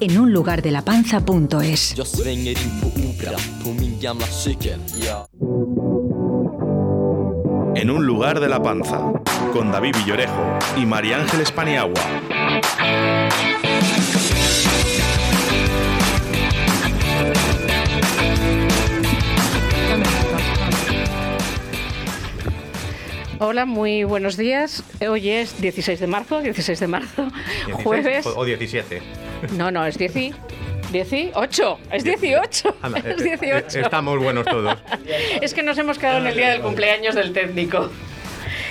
en un lugar de la panza.es. Jag svänger in på opera på min gamla cykel. Ja. En un lugar de la panza, con David Villorejo y María Ángeles Paniagua. Hola, muy buenos días. Hoy es 16 de marzo, 16 de marzo, 16 jueves. O 17. No, no, es 10, 18, es 18, Anda, es eh, 18. eh, Estamos buenos todos. Es que nos hemos quedado en el día del cumpleaños del técnico.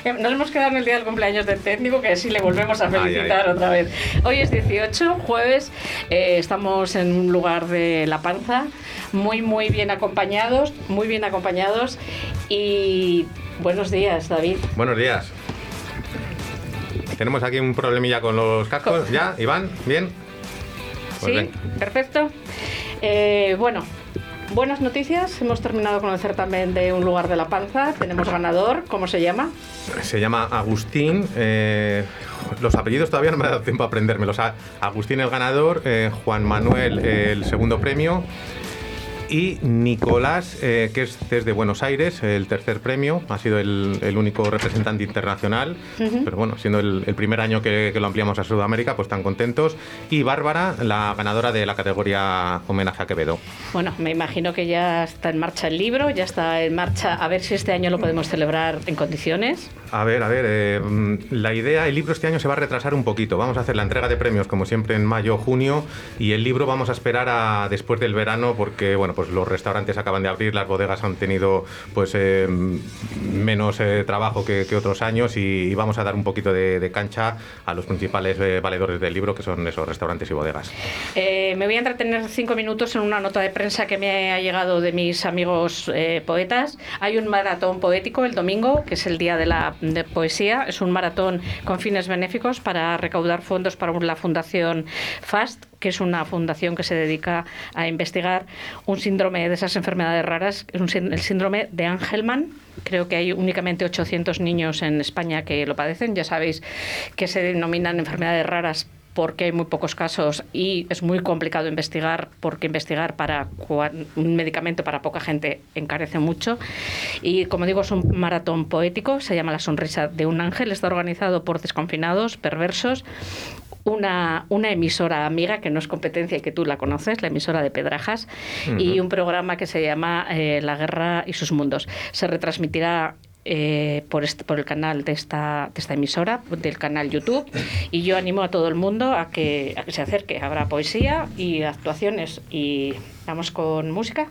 Eh, Nos hemos quedado en el día del cumpleaños del técnico, que sí le volvemos a Ay, felicitar ay. otra vez. Hoy es 18, jueves, eh, estamos en un lugar de La Panza, muy, muy bien acompañados, muy bien acompañados. Y buenos días, David. Buenos días. Tenemos aquí un problemilla con los cascos. ¿Ya, Iván? ¿Bien? Pues sí, perfecto. Eh, bueno, buenas noticias. Hemos terminado con el certamen de Un lugar de la panza. Tenemos ganador. ¿Cómo se llama? Se llama Agustín. eh, los apellidos todavía no me ha dado tiempo a aprendérmelos. Agustín el ganador, eh, Juan Manuel el segundo premio y Nicolás, eh, que es desde Buenos Aires, el tercer premio. Ha sido el, el único representante internacional. Pero bueno, siendo el, el primer año que, que lo ampliamos a Sudamérica, pues tan contentos. Y Bárbara, la ganadora de la categoría homenaje a Quevedo. Bueno, me imagino que ya está en marcha el libro, ya está en marcha. A ver si este año lo podemos celebrar en condiciones. A ver, a ver, eh, mm, la idea, el libro este año se va a retrasar un poquito. Vamos a hacer la entrega de premios como siempre en mayo junio y el libro vamos a esperar a después del verano porque bueno, pues los restaurantes acaban de abrir, las bodegas han tenido pues eh, menos eh, trabajo que, otros años y, vamos a dar un poquito de, cancha a los principales eh, valedores del libro que son esos restaurantes y bodegas. Me voy a entretener cinco minutos en una nota de prensa que me ha llegado de mis amigos poetas. Hay un maratón poético el domingo, que es el día de la poesía. Es un maratón con fines benéficos para recaudar fondos para la Fundación FAST, que es una fundación que se dedica a investigar un síndrome de esas enfermedades raras, el síndrome de Angelman. Creo que hay únicamente 800 niños en España que lo padecen. Ya sabéis que se denominan enfermedades raras porque hay muy pocos casos y es muy complicado investigar, porque investigar para un medicamento para poca gente encarece mucho. Y como digo, es un maratón poético, se llama La sonrisa de un ángel, está organizado por desconfinados, perversos, una, una emisora amiga que no es competencia y que tú la conoces, la emisora de Pedrajas, y un programa que se llama eh, La guerra y sus mundos. Se retransmitirá eh, por, el canal de esta, de esta emisora, del canal YouTube, y yo animo a todo el mundo a que, a que se acerque. Habrá poesía y actuaciones. Y vamos con música.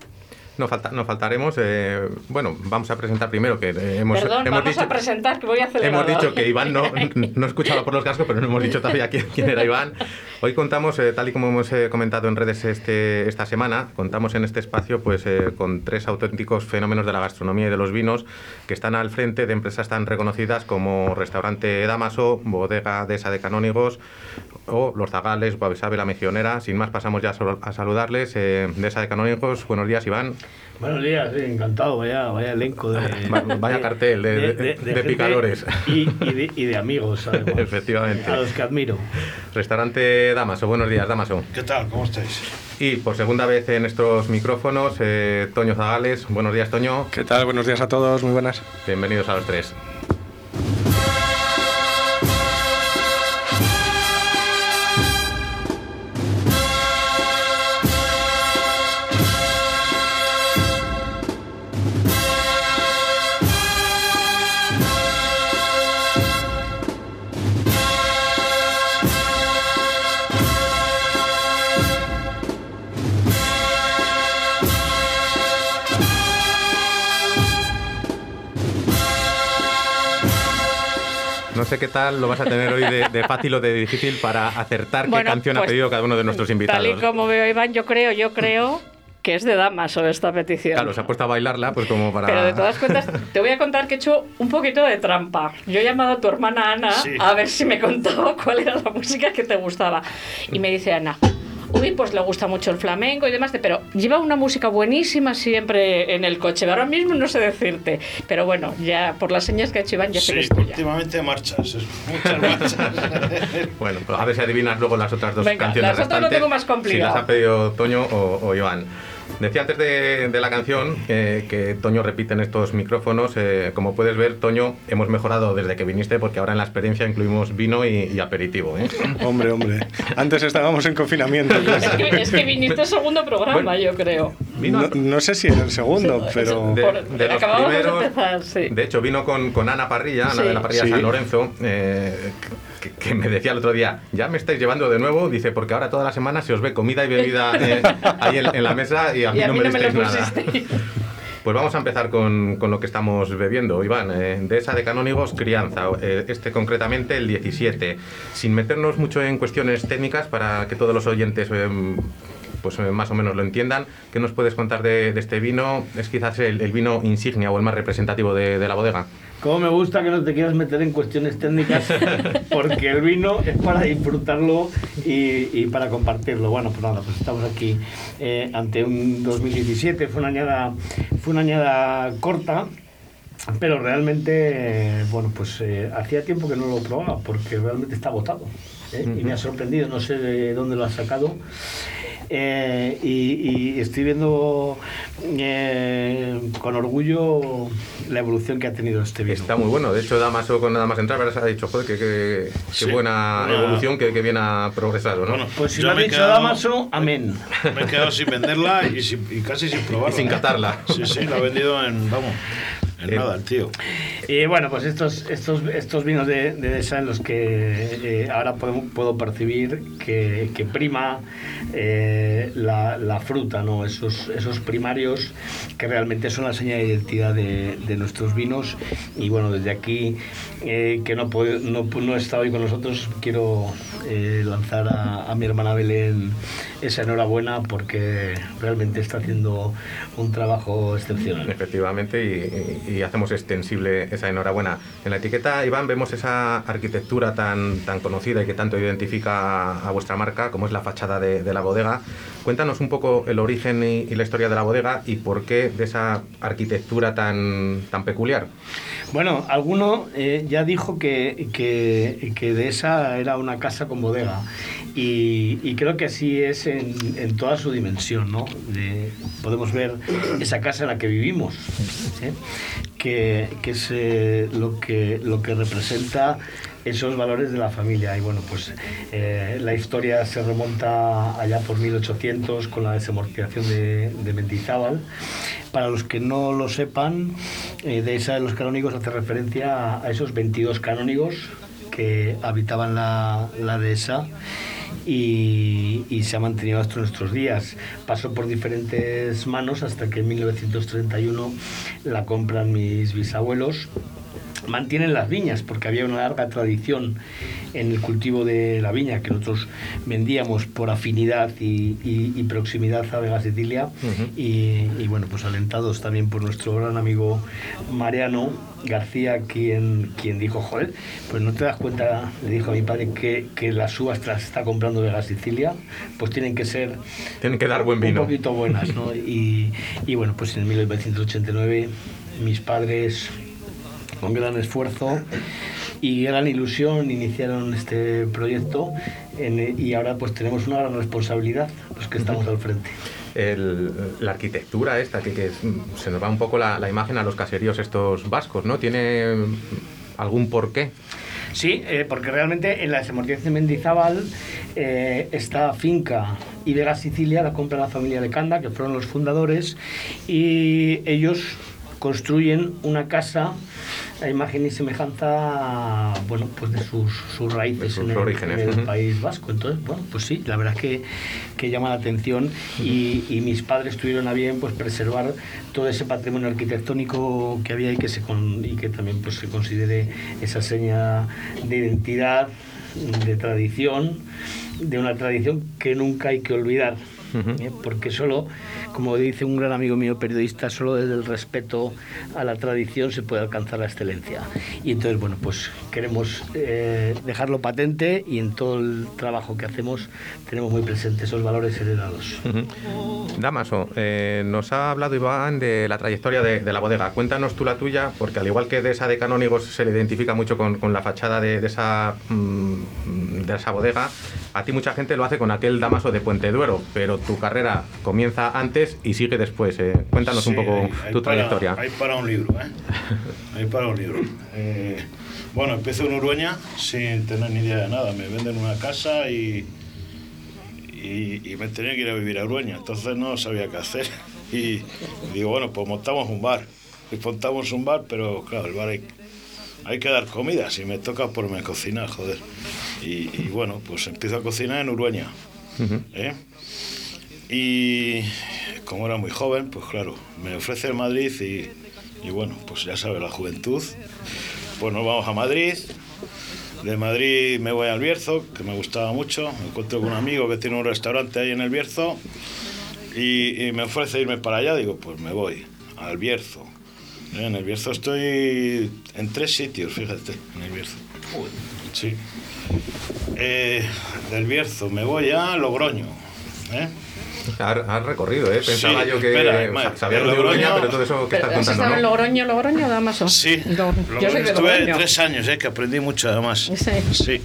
No, falta, no faltaremos. eh, bueno, vamos a presentar primero que eh, hemos, Perdón, hemos vamos dicho, a presentar que voy a acelerar. Hemos dicho que Iván no, no escuchaba por los cascos, pero no hemos dicho todavía quién, quién era Iván. Hoy contamos, eh, tal y como hemos eh, comentado en redes este, esta semana, contamos en este espacio pues, con tres auténticos fenómenos de la gastronomía y de los vinos que están al frente de empresas tan reconocidas como Restaurante Damaso, Bodega Desa de Canónigos o Los Zagales, Guavisabe, La Mejionera. Sin más, pasamos ya a saludarles. Eh, Desa de Canónigos, buenos días, Iván. Buenos días, sí, encantado, vaya, vaya elenco de, Va- vaya cartel de- de- picadores. Y, y de, y de amigos, además, Efectivamente. a los que admiro. Restaurante Damaso, buenos días, Damaso. ¿Qué tal? ¿Cómo estáis? Y por segunda vez en estos micrófonos, eh, Toño Zagales. Buenos días, Toño. ¿Qué tal? Buenos días a todos, muy buenas. Bienvenidos a los tres. Sé qué tal lo vas a tener hoy de, de fácil o de difícil para acertar Bueno, qué canción ha pues, pedido cada uno de nuestros invitados. Tal y como veo, Iván, yo creo, yo creo que es de Damaso esta petición. Claro, se ha puesto a bailarla pues como para... Pero de todas cuentas, te voy a contar que he hecho un poquito de trampa. Yo he llamado a tu hermana Ana Sí. a ver si me contaba cuál era la música que te gustaba. Y me dice Ana, uy, pues le gusta mucho el flamenco y demás, pero lleva una música buenísima siempre en el coche. Ahora mismo no sé decirte, pero bueno, ya por las señas que ha hecho Iván ya sé que Sí, es tuya. últimamente marchas, es- muchas marchas. Bueno, pues a ver si adivinas luego las otras dos Venga, canciones las otras lo tengo más complicado. Si las ha pedido Toño o, o Iván. Decía antes de, de la canción eh, que Toño repite en estos micrófonos. eh, como puedes ver, Toño, hemos mejorado desde que viniste porque ahora en la experiencia incluimos vino y, y aperitivo. ¿eh? Hombre, hombre. Antes estábamos en confinamiento. Es que, es que viniste segundo programa, Bueno. yo creo. Vino No, no sé si en el segundo, Sí, pero... de, Por- de los acabamos de primeros. empezar, sí. De hecho, vino con, con Ana Parrilla, Ana Sí. de la Parrilla Sí. San Lorenzo, eh, que, que me decía el otro día, ya me estáis llevando de nuevo, dice, porque ahora toda la semana se os ve comida y bebida eh, ahí en, en la mesa y a mí Y a no mí me no me lo nada. Pues vamos a empezar con, con lo que estamos bebiendo, Iván. eh, de esa de canónigos, crianza. eh, este concretamente, el 17. Sin meternos mucho en cuestiones técnicas para que todos los oyentes eh, pues eh, más o menos lo entiendan, ¿qué nos puedes contar de, de este vino? ¿Es quizás el, el vino insignia o el más representativo de, de la bodega? Como me gusta que no te quieras meter en cuestiones técnicas, porque el vino es para disfrutarlo y, y para compartirlo. Bueno, pues nada, pues estamos aquí eh, ante un 2017, fue una añada, fue una añada corta, pero realmente, eh, bueno, pues eh, hacía tiempo que no lo probaba, porque realmente está agotado. ¿eh? Y me ha sorprendido, no sé de dónde lo ha sacado. Eh, y, y estoy viendo eh, con orgullo la evolución que ha tenido este vino. Está muy bueno. De hecho, Damaso, con nada más entrar, ha dicho, joder, qué, qué- qué Sí. buena Bueno. evolución, que, que bien ha progresado, ¿no? Bueno, Pues si lo ha dicho quedado- Damaso, amén. Me he quedado sin venderla y, sin- y casi sin probarla. Y sin catarla. Sí, sí, la ha vendido en, vamos, en Eh, nada el tío. Y bueno, pues estos, estos, estos vinos de, de en los que eh, ahora puedo, puedo percibir que, que prima eh, la, la fruta, ¿no? esos, esos primarios que realmente son la señal de identidad de, de nuestros vinos. Y bueno, desde aquí, eh, que no, puede- no, no está hoy con nosotros, quiero eh, lanzar a, a mi hermana Belén esa enhorabuena porque realmente está haciendo un trabajo excepcional. Efectivamente, y, y- y hacemos extensible esa enhorabuena. En la etiqueta, Iván, vemos esa arquitectura tan, tan conocida y que tanto identifica a, vuestra marca, como es la fachada de, de la bodega. Cuéntanos un poco el origen y, y la historia de la bodega y por qué de esa arquitectura tan, tan peculiar. Bueno, alguno eh, ya dijo que, que, que de esa era una casa con bodega y, y creo que así es en, en toda su dimensión, ¿no? De- podemos ver esa casa en la que vivimos, que, que es eh, lo, que, lo que representa esos valores de la familia. Y bueno, pues eh, la historia se remonta allá por 1800 con la desamortización de, de Mendizábal. Para los que no lo sepan, eh, de esa de los canónigos hace referencia a, a esos 22 canónigos que habitaban la, la dehesa y, y se ha mantenido hasta nuestros días. Pasó por diferentes manos hasta que en 1931 la compran mis bisabuelos. Mantienen las viñas porque había una larga tradición en el cultivo de la viña que nosotros vendíamos por afinidad y, y- y proximidad a Vega Sicilia. Y, bueno pues alentados también por nuestro gran amigo Mariano García quien, quien dijo joder pues no te das cuenta le dijo a mi padre que, que las uvas te las está comprando Vega Sicilia pues tienen que ser Tienen que dar buen vino. un poquito buenas, ¿no? Y, y bueno, pues en 1989 mis padres, con gran esfuerzo y gran ilusión, iniciaron este proyecto en- y ahora pues tenemos una gran responsabilidad los que estamos al frente. La arquitectura esta, que, es- se nos va un poco la, imagen a los caseríos estos vascos, ¿no? ¿Tiene algún porqué? Sí, eh, porque realmente en la desamortización de Mendizábal, eh, esta finca Vega Sicilia la compra la familia de Canda, que fueron los fundadores, y ellos construyen una casa a imagen y semejanza bueno, pues de sus, sus raíces De sus en el, orígenes, en el. País Vasco. Entonces, bueno, pues sí, la verdad es que, que llama la atención y, y mis padres tuvieron a bien pues preservar todo ese patrimonio arquitectónico que había y que, se con- y que también pues, se considere esa seña de identidad, de tradición, de una tradición que nunca hay que olvidar. ¿Eh? Porque solo, como dice un gran amigo mío periodista, solo desde el respeto a la tradición se puede alcanzar la excelencia. Y entonces, bueno, pues queremos eh, dejarlo patente y en todo el trabajo que hacemos tenemos muy presentes esos valores heredados. Damaso, eh, nos ha hablado Iván de la trayectoria de, de la bodega. Cuéntanos tú la tuya, porque al igual que de esa de Canónigos se le identifica mucho con, con la fachada de, de esa, mm, de esa bodega, a ti mucha gente lo hace con aquel Damaso de Puente Duero, pero tu carrera comienza antes y sigue después. eh. Cuéntanos un poco hay- hay tu para- trayectoria. Hay para un libro, ¿eh? Hay para un libro. Eh, bueno, empiezo en Urueña sin tener ni idea de nada. Me venden una casa y, y, y me tenía que ir a vivir a Urueña. Entonces no sabía qué hacer. Y digo, bueno, pues montamos un bar. Y montamos un bar, pero claro, el bar hay, hay que dar comida. Si me toca ponerme a cocinar, joder. Y, y bueno, pues empiezo a cocinar en Urueña. ¿eh? Y como era muy joven, pues claro, me ofrece el Madrid y, y bueno, pues ya sabe la juventud. Pues nos vamos a Madrid. De Madrid me voy al Bierzo, que me gustaba mucho. Me encuentro con un amigo que tiene un restaurante ahí en el Bierzo y, y me ofrece irme para allá. Digo, pues me voy al Bierzo. ¿Eh? En el Bierzo estoy en tres sitios, fíjate, en el Bierzo. Sí. Eh, del Bierzo me voy a Logroño. ¿eh? Has, recorrido, ¿eh? Pensaba Sí, yo que espera, sabía en lo de Uruña, Logroño- pero todo eso que estás ¿Has contando, estado en ¿no? Logroño, Logroño, Damaso? Sí, Logroño yo soy de estuve Logroño. tres años, ¿eh? que aprendí mucho además. Sí. Sí.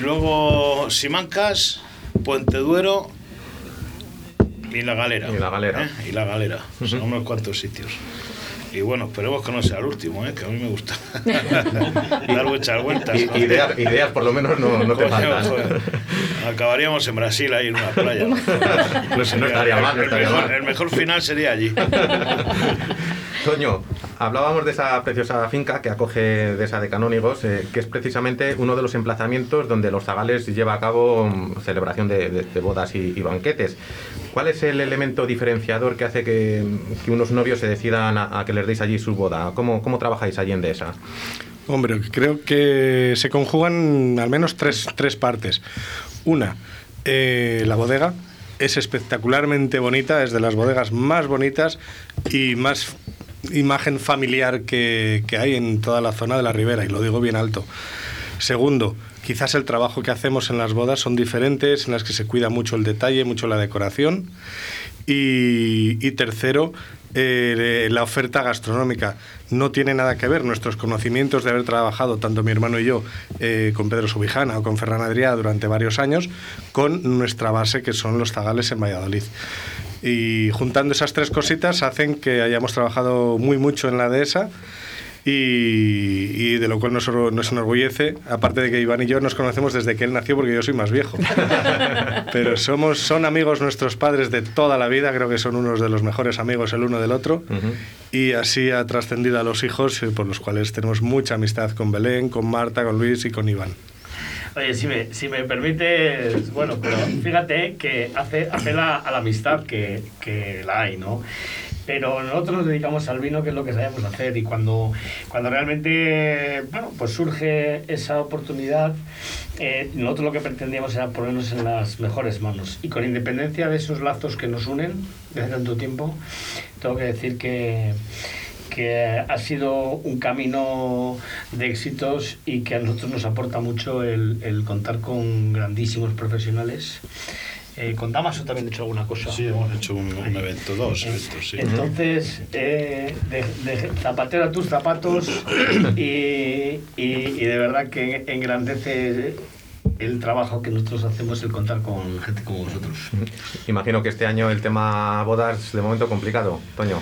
Luego Simancas, Puente Duero y La Galera. Y La Galera. ¿eh? Y La Galera. Son unos cuantos sitios. Y bueno, esperemos que no sea el último, ¿eh? que a mí me gusta dar muchas vueltas. Ideas, ideas por lo menos no, no te faltan. joder. Acabaríamos en Brasil ahí en una playa. No no estaría mal, no el, estaría mejor, mal. el mejor final sería allí. Toño, hablábamos de esa preciosa finca que acoge de esa de Canónigos, eh, que es precisamente uno de los emplazamientos donde los zagales lleva a cabo mm, celebración de, de- de bodas y, y banquetes. ¿Cuál es el elemento diferenciador que hace que, que unos novios se decidan a, a que les deis allí su boda? ¿Cómo, cómo trabajáis allí en Dehesa? Hombre, creo que se conjugan al menos tres, tres partes. Una, eh, la bodega es espectacularmente bonita, es de las bodegas más bonitas y más imagen familiar que, que hay en toda la zona de la ribera, y lo digo bien alto. Segundo, quizás el trabajo que hacemos en las bodas son diferentes, en las que se cuida mucho el detalle, mucho la decoración. Y, tercero, eh, la oferta gastronómica. No tiene nada que ver nuestros conocimientos de haber trabajado, tanto mi hermano y yo, eh, con Pedro Subijana o con Ferran Adrià durante varios años, con nuestra base, que son los zagales en Valladolid. Y juntando esas tres cositas hacen que hayamos trabajado muy mucho en la dehesa y, y de lo cual nos, nos enorgullece, aparte de que Iván y yo nos conocemos desde que él nació porque yo soy más viejo. Pero somos, son amigos nuestros padres de toda la vida, creo que son unos de los mejores amigos el uno del otro. Y así ha trascendido a los hijos, eh, por los cuales tenemos mucha amistad con Belén, con Marta, con Luis y con Iván. Oye, si me, si me permites, bueno, pero fíjate que hace, hace la, a la amistad que, que la hay, ¿no? Pero nosotros nos dedicamos al vino, que es lo que sabemos hacer, y cuando, cuando realmente, bueno, pues surge esa oportunidad, eh, nosotros lo que pretendíamos era ponernos en las mejores manos. Y con independencia de esos lazos que nos unen desde tanto tiempo, tengo que decir que, que ha sido un camino de éxitos y que a nosotros nos aporta mucho el, el contar con grandísimos profesionales. Eh, con Damaso también he hecho alguna cosa. Sí, hemos hecho un, un evento, dos eventos, sí. Entonces, eh, de, de zapatero a tus zapatos y, y- y de verdad que engrandece el trabajo que nosotros hacemos el contar con gente como vosotros. Imagino que este año el tema bodas de momento complicado, Toño.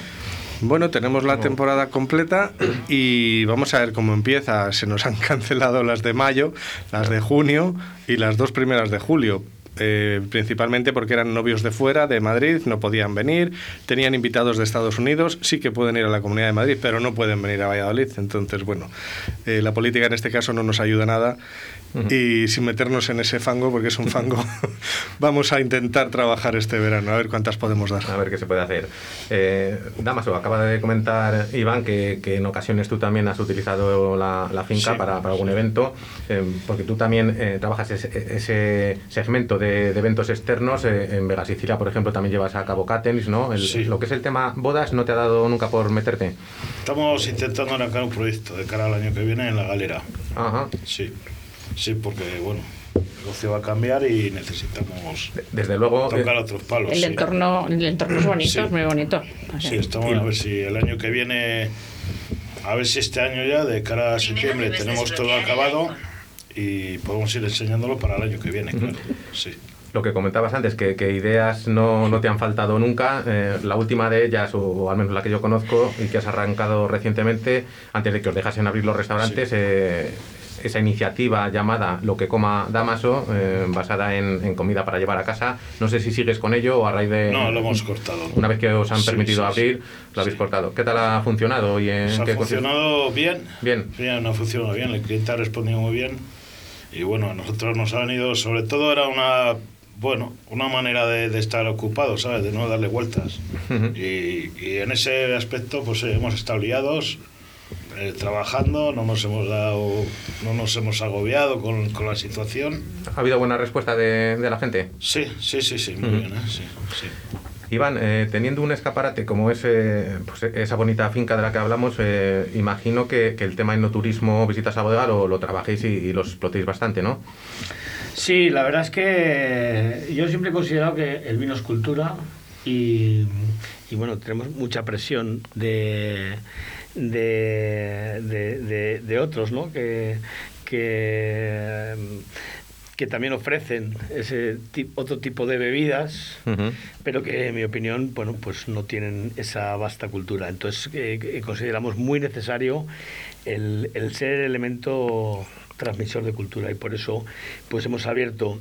Bueno, tenemos la temporada completa y vamos a ver cómo empieza. Se nos han cancelado las de mayo, las de junio y las dos primeras de julio. eh, principalmente porque eran novios de fuera, de Madrid, no podían venir, tenían invitados de Estados Unidos, sí que pueden ir a la Comunidad de Madrid, pero no pueden venir a Valladolid. Entonces, bueno, eh, la política en este caso no nos ayuda nada y sin meternos en ese fango, porque es un fango, vamos a intentar trabajar este verano, a ver cuántas podemos dar. A ver qué se puede hacer. Eh, Damaso, acaba de comentar Iván que, que, en ocasiones tú también has utilizado la, la finca Sí, para, para algún evento, eh, porque tú también eh, trabajas ese, ese segmento de, de eventos externos. eh, en Vega Sicilia, por ejemplo, también llevas a cabo catens, ¿no? El- Sí. Lo que es el tema bodas, ¿no te ha dado nunca por meterte? Estamos intentando arrancar un proyecto de cara al año que viene en la galera. Ajá. Sí, sí, porque bueno, el negocio va a cambiar y necesitamos Desde luego, eh, tocar otros palos. El sí. entorno, el entorno es bonito, Sí. es muy bonito. O sea, Sí, estamos a ver si el año que viene, a ver si este año ya, de cara a septiembre, tenemos todo acabado y podemos ir enseñándolo para el año que viene, claro. Sí. Lo que comentabas antes, que, que ideas no, no te han faltado nunca. eh, la última de ellas, o, o al menos la que yo conozco y que has arrancado recientemente, antes de que os dejasen abrir los restaurantes, eh, esa iniciativa llamada Lo que coma Damaso, eh, basada en, en comida para llevar a casa. No sé si sigues con ello o a raíz de... No, lo hemos cortado. Una vez que os han Sí, permitido sí, abrir, sí. lo habéis cortado. ¿Qué tal ha funcionado? Y en Pues ha qué consiste? funcionado bien. Bien. Bien, ha funcionado bien. El cliente ha respondido muy bien. Y bueno, a nosotros nos ha venido, sobre todo era una, bueno, una manera de, de estar ocupado, ¿sabes? De no darle vueltas. y, y en ese aspecto, pues eh, hemos estado liados, eh, trabajando, no nos hemos dado, no nos hemos agobiado con, con la situación. ¿Ha habido buena respuesta de, de la gente? Sí, sí, sí, sí, muy bien, ¿eh? Sí, sí. Iván, eh, teniendo un escaparate como ese, pues, esa bonita finca de la que hablamos, eh, imagino que, que el tema enoturismo, visitas a bodega, lo, lo trabajéis y, y lo explotéis bastante, ¿no? Sí, la verdad es que yo siempre he considerado que el vino es cultura y, y bueno, tenemos mucha presión de, de, de- de- de otros, ¿no? Que, que, que también ofrecen ese otro tipo de bebidas pero que en mi opinión bueno pues no tienen esa vasta cultura entonces eh, que consideramos muy necesario el, el ser elemento transmisor de cultura y por eso pues hemos abierto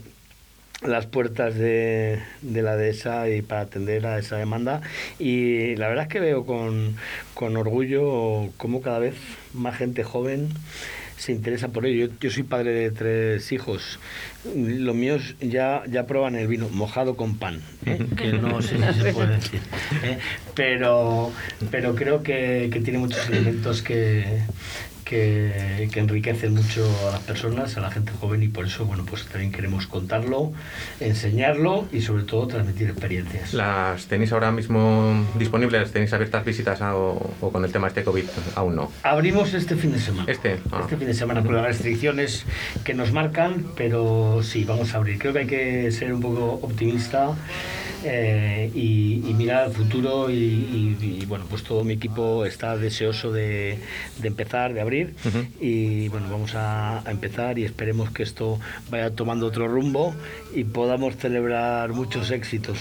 las puertas de, de la dehesa y para atender a esa demanda y la verdad es que veo con, con orgullo cómo cada vez más gente joven se interesa por ello. Yo, yo soy padre de tres hijos. Los míos ya, ya prueban el vino mojado con pan, ¿eh? que no sé si se puede decir. ¿eh? Pero, pero creo que, que tiene muchos elementos que, que, que enriquecen mucho a las personas, a la gente joven y por eso bueno pues también queremos contarlo, enseñarlo y sobre todo transmitir experiencias. ¿Las tenéis ahora mismo disponibles? ¿Tenéis abiertas visitas a- o, o con el tema este COVID aún no? Abrimos este fin de semana. Este, ah. Este fin de semana con las restricciones que nos marcan, pero sí, vamos a abrir. Creo que hay que ser un poco optimista eh, y, y mirar al futuro y, y- y, bueno, pues todo mi equipo está deseoso de, de empezar, de abrir. Y bueno, vamos a, a empezar y esperemos que esto vaya tomando otro rumbo y podamos celebrar muchos éxitos.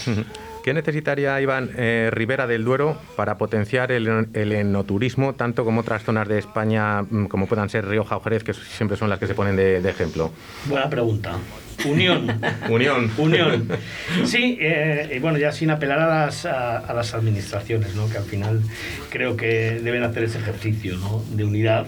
¿Qué necesitaría, Iván, eh, Ribera del Duero para potenciar el, el enoturismo, tanto como otras zonas de España, mm, como puedan ser Rioja o Jerez, que siempre son las que se ponen de, de ejemplo? Buena pregunta. Unión. Unión. Unión. Sí, eh, y bueno, ya sin apelar a las, a, a las administraciones, ¿no? que al final creo que deben hacer ese ejercicio ¿no? de unidad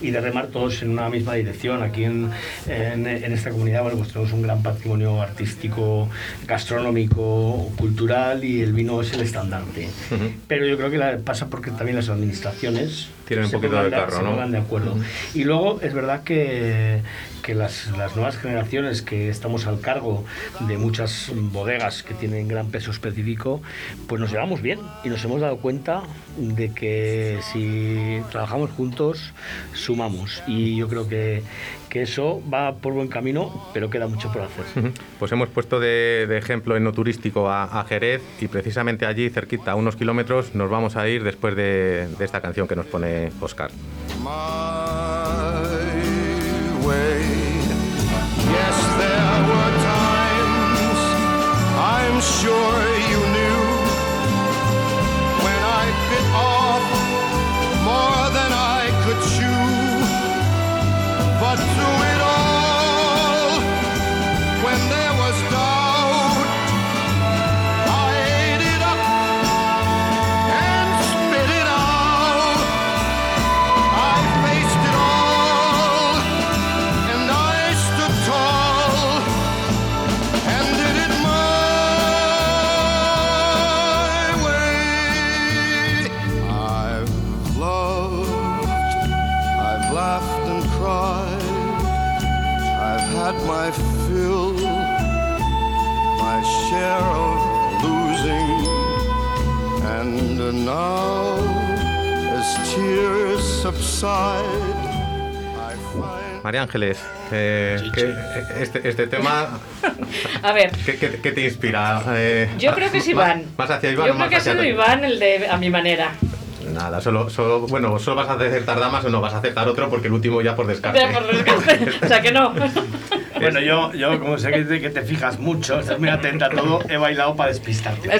y de remar todos en una misma dirección. Aquí en, en, en esta comunidad bueno, pues tenemos un gran patrimonio artístico, gastronómico, cultural y el vino es el estandarte. Ujú. Pero yo creo que la- pasa porque también las administraciones Tienen un se poquito de carro, se ¿no? pongan de acuerdo. Y luego es verdad que, que las, las nuevas generaciones que estamos al cargo de muchas bodegas que tienen gran peso específico, pues nos llevamos bien y nos hemos dado cuenta de que si trabajamos juntos, sumamos. Y yo creo que, que eso va por buen camino, pero queda mucho por hacer. Pues hemos puesto de, de ejemplo enoturístico a, a Jerez y precisamente allí, cerquita, a unos kilómetros, nos vamos a ir después de, de esta canción que nos pone Oscar. I'm sure you knew when I bit off more than I could chew. to Ángeles, eh, ¿qué- este, este tema, A ver, ¿qué, qué- qué te inspira? Eh, yo creo que es Iván. Más, hacia Iván Yo creo más que ha hacia sido? Iván el de a mi manera. Nada, solo, solo, bueno, solo vas a acertar damas o no vas a acertar otro porque el último ya por descarte. Ya, por desgaste. O sea que no. Bueno, yo, yo como sé que te, que te fijas mucho, estás muy atenta a todo, he bailado para despistarte.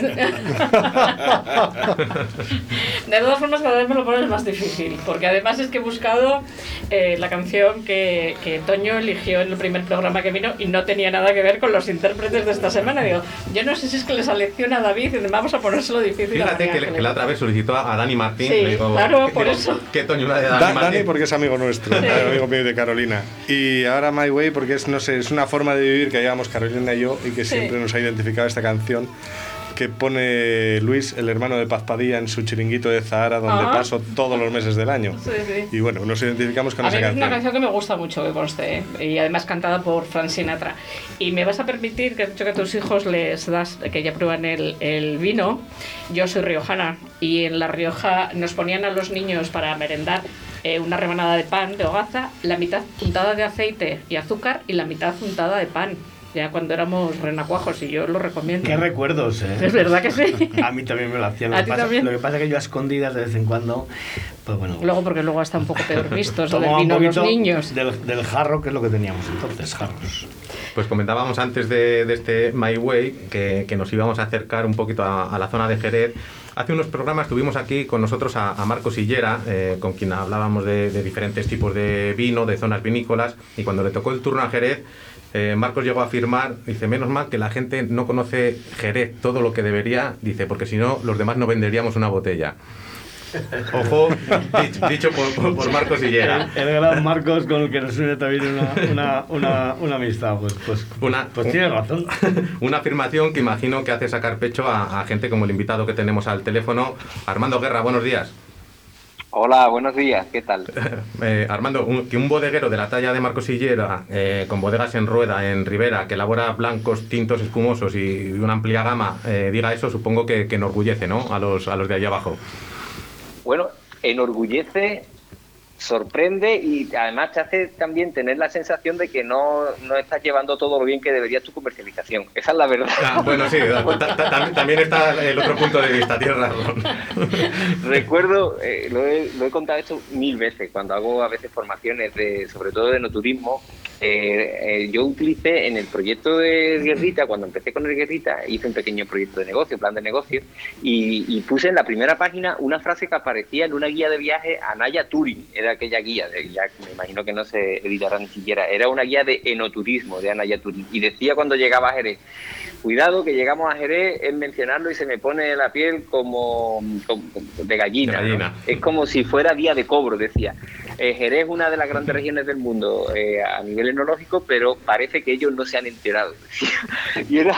De todas formas, cada vez me lo pones más difícil, porque además es que he buscado eh, la canción que, que Toño eligió en el primer programa que vino y no tenía nada que ver con los intérpretes de esta semana. Digo, yo no sé si es que le selecciona a David y vamos a ponérselo difícil. Fíjate que, que la otra vez solicitó a Dani Martín. Sí, le digo, claro, ¿qué- por digo, eso. ¿Qué Toño una de Dani Da- Martín? Dani porque es amigo nuestro, Sí. amigo mío de Carolina. Y ahora My Way porque es, no sé, es una forma de vivir que llevamos Carolina y yo y que siempre nos ha identificado esta canción que pone Luis, el hermano de Paz Padilla, en su chiringuito de Zahara, donde Ah. paso todos los meses del año. Sí, sí. Y bueno, nos identificamos con A mí esa es una canción. canción que me gusta mucho, que conste, ¿eh? y además cantada por Frank Sinatra. Y me vas a permitir que has dicho que a tus hijos les das, que ya prueban el, el vino. Yo soy riojana y en La Rioja nos ponían a los niños para merendar eh, una rebanada de pan de hogaza, la mitad untada de aceite y azúcar y la mitad untada de pan. Ya cuando éramos renacuajos y yo lo recomiendo. Qué recuerdos, ¿eh? Es verdad que sí. A mí también me lo hacían. Lo, ¿A que ti pasa, también? lo que pasa es que yo a escondidas de vez en cuando, pues bueno. Luego porque luego está un poco peor visto eso del vino de los niños. Del, del jarro, que es lo que teníamos entonces, jarros. Pues comentábamos antes de, de este My Way que, que nos íbamos a acercar un poquito a, a la zona de Jerez. Hace unos programas tuvimos aquí con nosotros a, a Marcos Sillera, eh, con quien hablábamos de, de diferentes tipos de vino, de zonas vinícolas, y cuando le tocó el turno a Jerez, eh, Marcos llegó a afirmar, dice, menos mal que la gente no conoce Jerez todo lo que debería, dice, porque si no, los demás no venderíamos una botella. Ojo, dicho, dicho por, por- por Marcos Sillera. El, el gran Marcos con el que nos une también una, una, una, una amistad. Pues, pues, Una- pues tiene razón. Una afirmación que imagino que hace sacar pecho a, a gente como el invitado que tenemos al teléfono. Armando Guerra, buenos días. Hola, buenos días, ¿qué tal? Eh, Armando, un- que un bodeguero de la talla de Marcos Sillera, eh, con bodegas en rueda, en Ribera, que elabora blancos, tintos, espumosos y una amplia gama, eh, diga eso, supongo que, que enorgullece ¿no? a, los, a los de allá abajo. Bueno, enorgullece, sorprende y además te hace también tener la sensación de que no, no estás llevando todo lo bien que debería tu comercialización. Esa es la verdad. Ah, bueno, sí, ta- ta- también- también está el otro punto de vista, tienes razón. Recuerdo, eh, lo, he, lo he contado esto mil veces, cuando hago a veces formaciones, de, sobre todo de no turismo, eh, eh, yo utilicé en el proyecto de Guerrita, cuando empecé con el Guerrita, hice un pequeño proyecto de negocio, plan de negocio, y, y puse en la primera página una frase que aparecía en una guía de viaje a Naya Touring, era aquella guía, de, ya me imagino que no se editará ni siquiera, era una guía de enoturismo de Anaya Touring, y decía cuando llegaba a Jerez, cuidado que llegamos a Jerez es mencionarlo y se me pone la piel como, como- de gallina. De gallina. ¿no? Es como si fuera día de cobro, decía. Eh, Jerez es una de las grandes regiones del mundo eh, a nivel enológico, pero parece que ellos no se han enterado. y era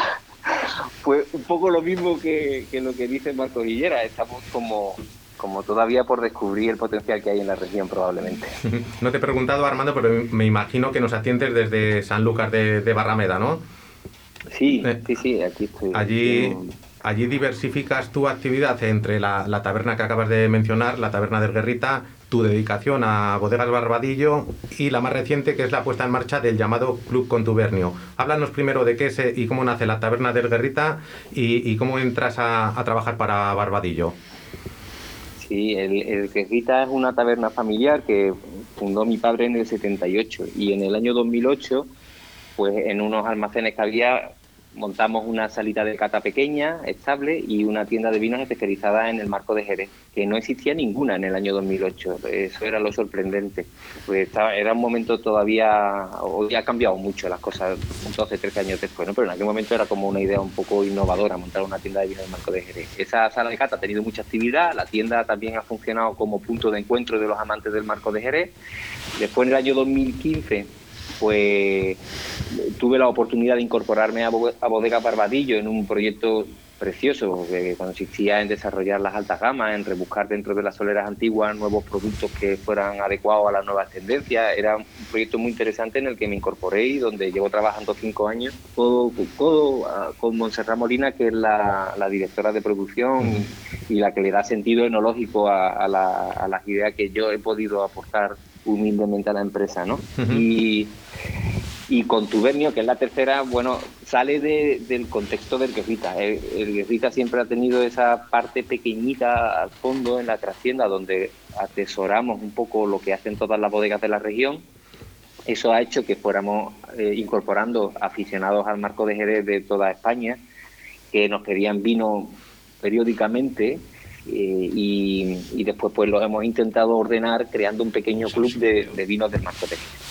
pues un poco lo mismo que, que lo que dice Marco Villera. Estamos como, como todavía por descubrir el potencial que hay en la región probablemente. No te he preguntado, Armando, pero me imagino que nos atiendes desde Sanlúcar de, de Barrameda, ¿no? Sí, Eh, sí, sí, aquí estoy. Allí, allí diversificas tu actividad entre la, la taberna que acabas de mencionar, la taberna del Guerrita, tu dedicación a Bodegas Barbadillo y la más reciente que es la puesta en marcha del llamado Club Contubernio. Háblanos primero de qué es eh, y cómo nace la taberna del Guerrita y, cómo entras a, trabajar para Barbadillo. Sí, el, el Quejita es una taberna familiar que fundó mi padre en el 78 y en el año 2008, pues en unos almacenes que había, montamos una salita de cata pequeña, estable y una tienda de vinos especializada en el marco de Jerez, que no existía ninguna en el año 2008. Eso era lo sorprendente. Pues estaba- era un momento todavía, hoy ha cambiado mucho las cosas, 12, 13 años después, ¿no? pero en aquel momento era como una idea un poco innovadora montar una tienda de vinos en el marco de Jerez. Esa sala de cata ha tenido mucha actividad, la tienda también ha funcionado como punto de encuentro de los amantes del marco de Jerez. Después en el año 2015 pues tuve la oportunidad de incorporarme a, Bo- a Bodega Barbadillo en un proyecto precioso que consistía en desarrollar las altas gamas, en rebuscar dentro de las soleras antiguas nuevos productos que fueran adecuados a las nuevas tendencias. Era un proyecto muy interesante en el que me incorporé y donde llevo trabajando cinco años, todo, todo ah, con Montserrat Molina, que es la, la directora de producción y, y la que le da sentido enológico a, a la- a las ideas que yo he podido aportar humildemente a la empresa. ¿no? Y y Contubernio, que es la tercera, bueno, sale de- del contexto del Guerrita. El, el Guerrita siempre ha tenido esa parte pequeñita al fondo en la trascienda donde atesoramos un poco lo que hacen todas las bodegas de la región. Eso ha hecho que fuéramos eh, incorporando aficionados al marco de Jerez de toda España, que nos pedían vino periódicamente eh, y, y después pues lo hemos intentado ordenar creando un pequeño club de, de vinos del marco de Jerez.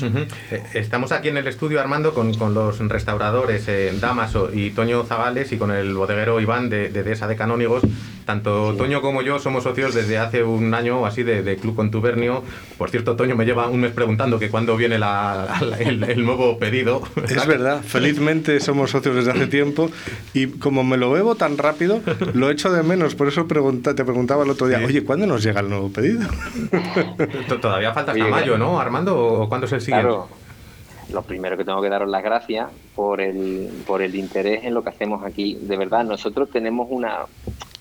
Ujú. Eh, Estamos aquí en el estudio, Armando, con, con los restauradores eh, Damaso y Toño Zagales y con el bodeguero Iván de, de Dehesa de Canónigos. Tanto Toño como yo somos socios desde hace un año o así de, de Club Contubernio. Por cierto, Toño me lleva un mes preguntando que cuándo viene la- la- el, el nuevo pedido. Es verdad, felizmente somos socios desde hace tiempo y como me lo bebo tan rápido, lo echo de menos. Por eso pregunta, te preguntaba el otro día, oye, ¿cuándo nos llega el nuevo pedido? To- Todavía falta hasta Oye, mayo, ¿no, Armando? ¿O cuándo es el siguiente? Claro, lo primero que tengo que daros las gracias por el, por el interés en lo que hacemos aquí. De verdad, nosotros tenemos una,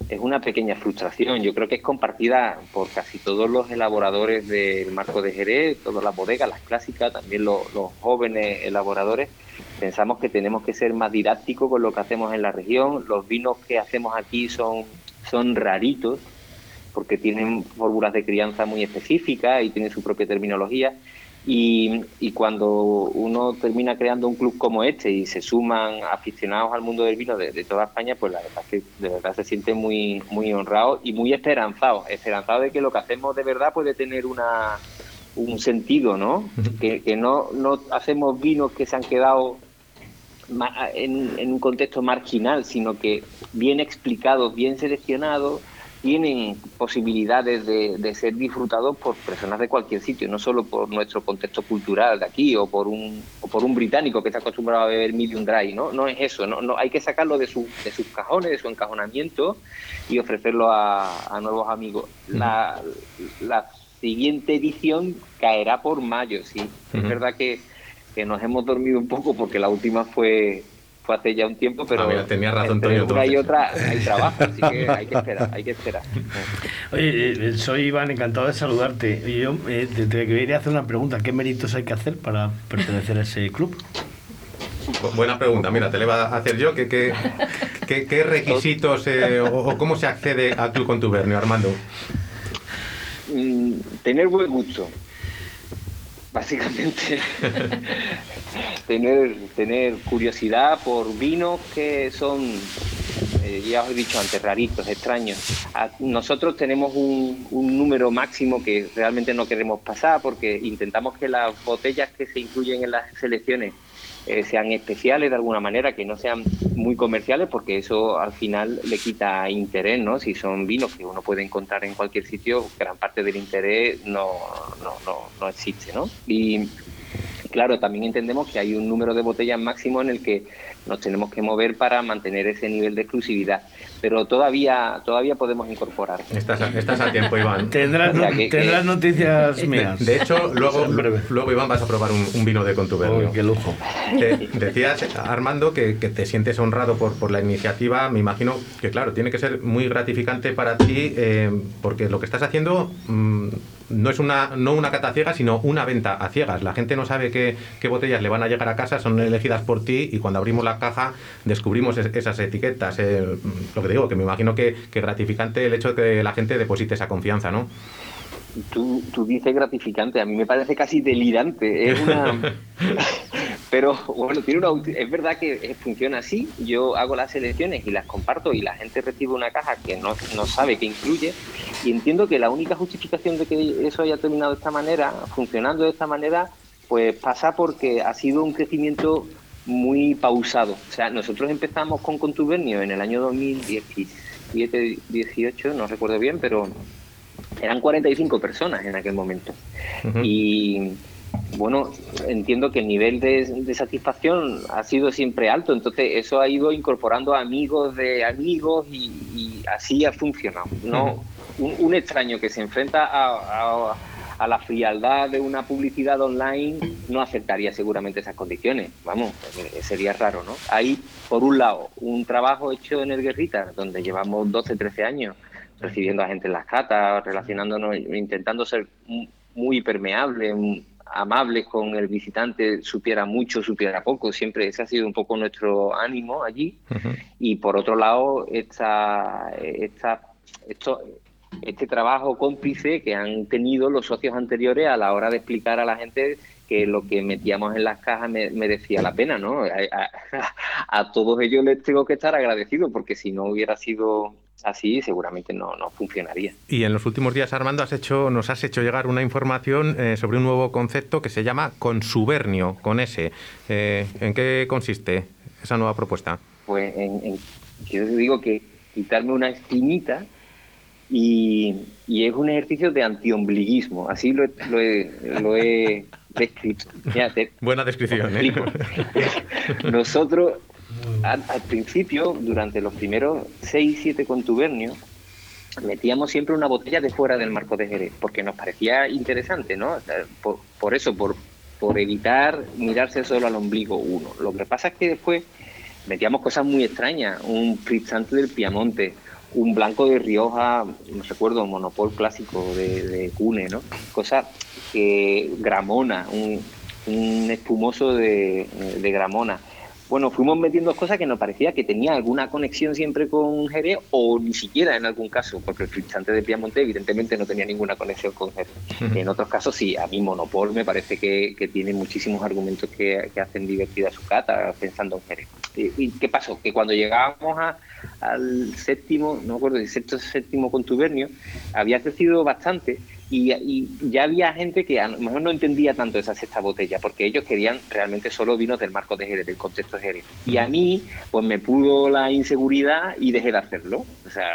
es una pequeña frustración. Yo creo que es compartida por casi todos los elaboradores del marco de Jerez, todas las bodegas, las clásicas, también los, jóvenes elaboradores. Pensamos que tenemos que ser más didácticos con lo que hacemos en la región. Los vinos que hacemos aquí son, son raritos porque tienen fórmulas de crianza muy específicas y tienen su propia terminología. Y, y cuando uno termina creando un club como este y se suman aficionados al mundo del vino de, de toda España, pues la verdad es que de verdad se siente muy, muy honrado y muy esperanzado, esperanzado de que lo que hacemos de verdad puede tener una, un sentido, ¿no? Que, que no, no hacemos vinos que se han quedado en, en un contexto marginal, sino que bien explicados, bien seleccionados, tienen posibilidades de, de ser disfrutados por personas de cualquier sitio, no solo por nuestro contexto cultural de aquí o por un, o por un británico que está acostumbrado a beber medium dry, ¿no? No es eso, no, no hay que sacarlo de, su, de sus cajones, de su encajonamiento y ofrecerlo a, a nuevos amigos. La, la siguiente edición caerá por mayo, sí. Es verdad que, que nos hemos dormido un poco porque la última fue fue hace ya un tiempo, pero Ah, mira, tenías razón, entre Toño, una y otra hay trabajo, así que hay que esperar, hay que esperar. Oye, eh, soy Iván, encantado de saludarte. Y Yo eh, te, te quería hacer una pregunta. ¿Qué méritos hay que hacer para pertenecer a ese club? Bu- Buena pregunta, mira, te le iba a hacer yo. ¿Qué, qué, qué- qué requisitos eh, o, o cómo se accede al Club Contubernio, Armando? Mm, tener buen gusto, básicamente. tener, tener curiosidad por vinos que son, eh, ya os he dicho antes, raritos, extraños. Nosotros tenemos un, un número máximo que realmente no queremos pasar porque intentamos que las botellas que se incluyen en las selecciones eh, sean especiales de alguna manera, que no sean muy comerciales, porque eso al final le quita interés, ¿no? Si son vinos que uno puede encontrar en cualquier sitio, gran parte del interés no, no, no, no existe, ¿no? Y claro, también entendemos que hay un número de botellas máximo en el que nos tenemos que mover para mantener ese nivel de exclusividad, pero todavía, todavía podemos incorporar. Estás a, estás a tiempo, Iván. Tendrás, O sea, que- tendrás que- noticias mías. de hecho, luego, luego, Iván, vas a probar un, un vino de Contubernio. Oh, qué lujo. Te- decías, Armando, que, que te sientes honrado por, por la iniciativa. Me imagino que, claro, tiene que ser muy gratificante para ti, eh, porque lo que estás haciendo mm, no es una, no una cata ciega, sino una venta a ciegas. La gente no sabe qué, qué botellas le van a llegar a casa, son elegidas por ti, y cuando abrimos la caja descubrimos es- esas etiquetas. eh, lo que digo, que me imagino que, que gratificante el hecho de que la gente deposite esa confianza, ¿no? Tú, tú dices gratificante, a mí me parece casi delirante. Es una. Pero bueno, tiene una, es verdad que eh, funciona así. Yo hago las selecciones y las comparto y la gente recibe una caja que no, no sabe qué incluye. Y entiendo que la única justificación de que eso haya terminado de esta manera, funcionando de esta manera, pues pasa porque ha sido un crecimiento muy pausado. O sea, nosotros empezamos con Contubernio en el año 2017, 18, no recuerdo bien, pero eran 45 personas en aquel momento. Y bueno, entiendo que el nivel de, de satisfacción ha sido siempre alto, entonces eso ha ido incorporando amigos de amigos y, y así ha funcionado. No, un, un extraño que se enfrenta a, a- a la frialdad de una publicidad online no aceptaría seguramente esas condiciones. Vamos, eh, sería raro, ¿no? Hay, por un lado, un trabajo hecho en el Guerrita, donde llevamos 12, 13 años recibiendo a gente en las catas, relacionándonos, intentando ser mu- muy permeables, mm, amables con el visitante, supiera mucho, supiera poco. Siempre ese ha sido un poco nuestro ánimo allí. Y por otro lado, esta, esta, esto, este trabajo cómplice que han tenido los socios anteriores a la hora de explicar a la gente que lo que metíamos en las cajas me- merecía la pena, ¿no? A, a- a todos ellos les tengo que estar agradecido porque si no hubiera sido así seguramente no, no funcionaría. Y en los últimos días, Armando, has hecho, nos has hecho llegar una información eh, sobre un nuevo concepto que se llama consubernio, con S. Eh, ¿En qué consiste esa nueva propuesta? Pues en, en- yo digo que quitarme una espinita y, y es un ejercicio de antiombliguismo, así lo, he- lo he, lo he descrito. Mira, te- Buena descripción, ¿eh? Nosotros, al, al principio, durante los primeros 6, 7 contubernios, metíamos siempre una botella de fuera del marco de Jerez, porque nos parecía interesante, ¿no? Por eso, por, por evitar mirarse solo al ombligo uno. Lo que pasa es que después metíamos cosas muy extrañas, un frizzante del Piamonte, un blanco de Rioja, no recuerdo, un monopol clásico de, de Cune, ¿no? Cosas que Gramona, un, un espumoso de, de Gramona. Bueno, fuimos metiendo cosas que nos parecía que tenía alguna conexión siempre con Jerez o ni siquiera en algún caso, porque el frizzante de Piamonte evidentemente no tenía ninguna conexión con Jerez. En otros casos sí, a mí Monopol me parece que, que tiene muchísimos argumentos que, que hacen divertida su cata pensando en Jerez. ¿Y, y qué pasó? Que cuando llegábamos a- al séptimo, no me acuerdo si sexto séptimo contubernio, había crecido bastante y, y ya había gente que a lo mejor no entendía tanto esa sexta botella, porque ellos querían realmente solo vinos del marco de Jerez, del contexto de Jerez. Y a mí, pues me pudo la inseguridad y dejé de hacerlo. O sea,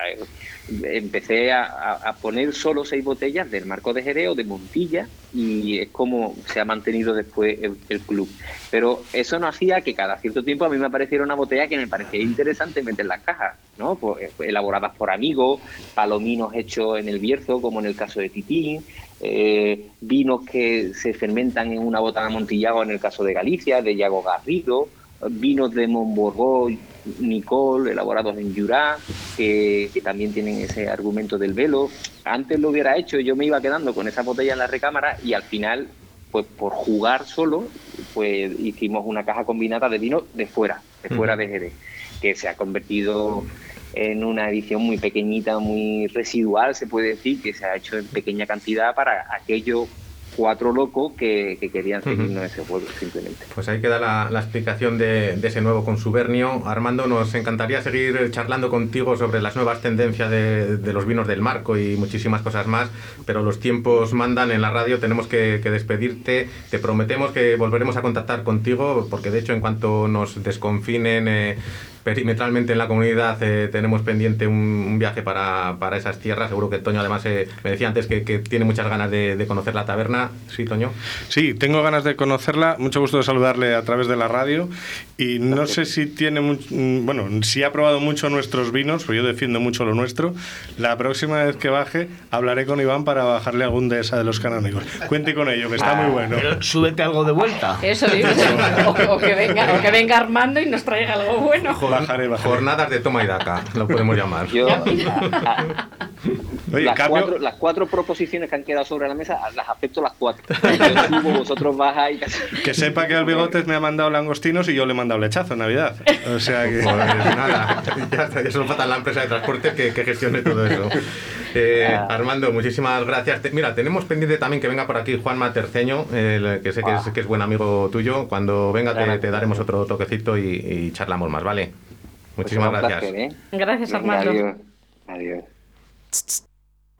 empecé a, poner solo seis botellas del marco de Jerez o de Montilla y es como se ha mantenido después el, club. Pero eso no hacía que cada cierto tiempo a mí me apareciera una botella que me parecía interesante meter en las cajas, ¿no? Pues, eh, elaboradas por amigos, palominos hechos en el Bierzo, como en el caso de Titín, eh, vinos que se fermentan en una bota de amontillado en el caso de Galicia, de Yago Garrido, vinos de Montborgó, Nicole, elaborados en Jurá, que, que también tienen ese argumento del velo. Antes lo hubiera hecho, yo me iba quedando con esa botella en la recámara y al final, pues por jugar solo, pues hicimos una caja combinada de vino de fuera, de fuera de Jerez, que se ha convertido en una edición muy pequeñita, muy residual, se puede decir, que se ha hecho en pequeña cantidad para aquellos cuatro locos que, que querían seguirnos ese juego, simplemente. Pues ahí queda la, la explicación de, de ese nuevo consubernio. Armando, nos encantaría seguir charlando contigo sobre las nuevas tendencias de, de los vinos del marco y muchísimas cosas más, pero los tiempos mandan en la radio, tenemos que, que despedirte. Te prometemos que volveremos a contactar contigo, porque de hecho en cuanto nos desconfinen eh, perimetralmente en la comunidad eh, tenemos pendiente un, un viaje para, para esas tierras. Seguro que Toño además eh, me decía antes que, que tiene muchas ganas de, de conocer la taberna. Sí, Toño. Sí, tengo ganas de conocerla. Mucho gusto de saludarle a través de la radio. Y no sé si tiene. much- mm, bueno, si ha probado mucho nuestros vinos, pues yo defiendo mucho lo nuestro. La próxima vez que baje, hablaré con Iván para bajarle algún de esa de los canónicos. Cuente con ello, que está muy bueno. Pero súbete algo de vuelta. Eso digo. o, o que venga, o que venga Armando y nos traiga algo bueno. Bajaré, bajaré. Jornadas de toma y daca, lo podemos llamar. Yo, Oye, las, cambio- cuatro, las cuatro proposiciones que han quedado sobre la mesa, las acepto las cuatro. Yo subo, vosotros bajáis. Que sepa que el Bigotes me ha mandado langostinos y yo le he mandado lechazo en Navidad. O sea que. Pues nada, ya, está, ya solo falta la empresa de transporte que, que gestione todo eso. Eh, Armando, muchísimas gracias. Te- mira, tenemos pendiente también que venga por aquí Juanma Terceño, que sé que es, que es buen amigo tuyo. Cuando venga te, te daremos otro toquecito y, y charlamos más, ¿vale? Muchísimas Pues un gracias. placer, ¿eh? Gracias, Venga, Armando. adiós. Adiós.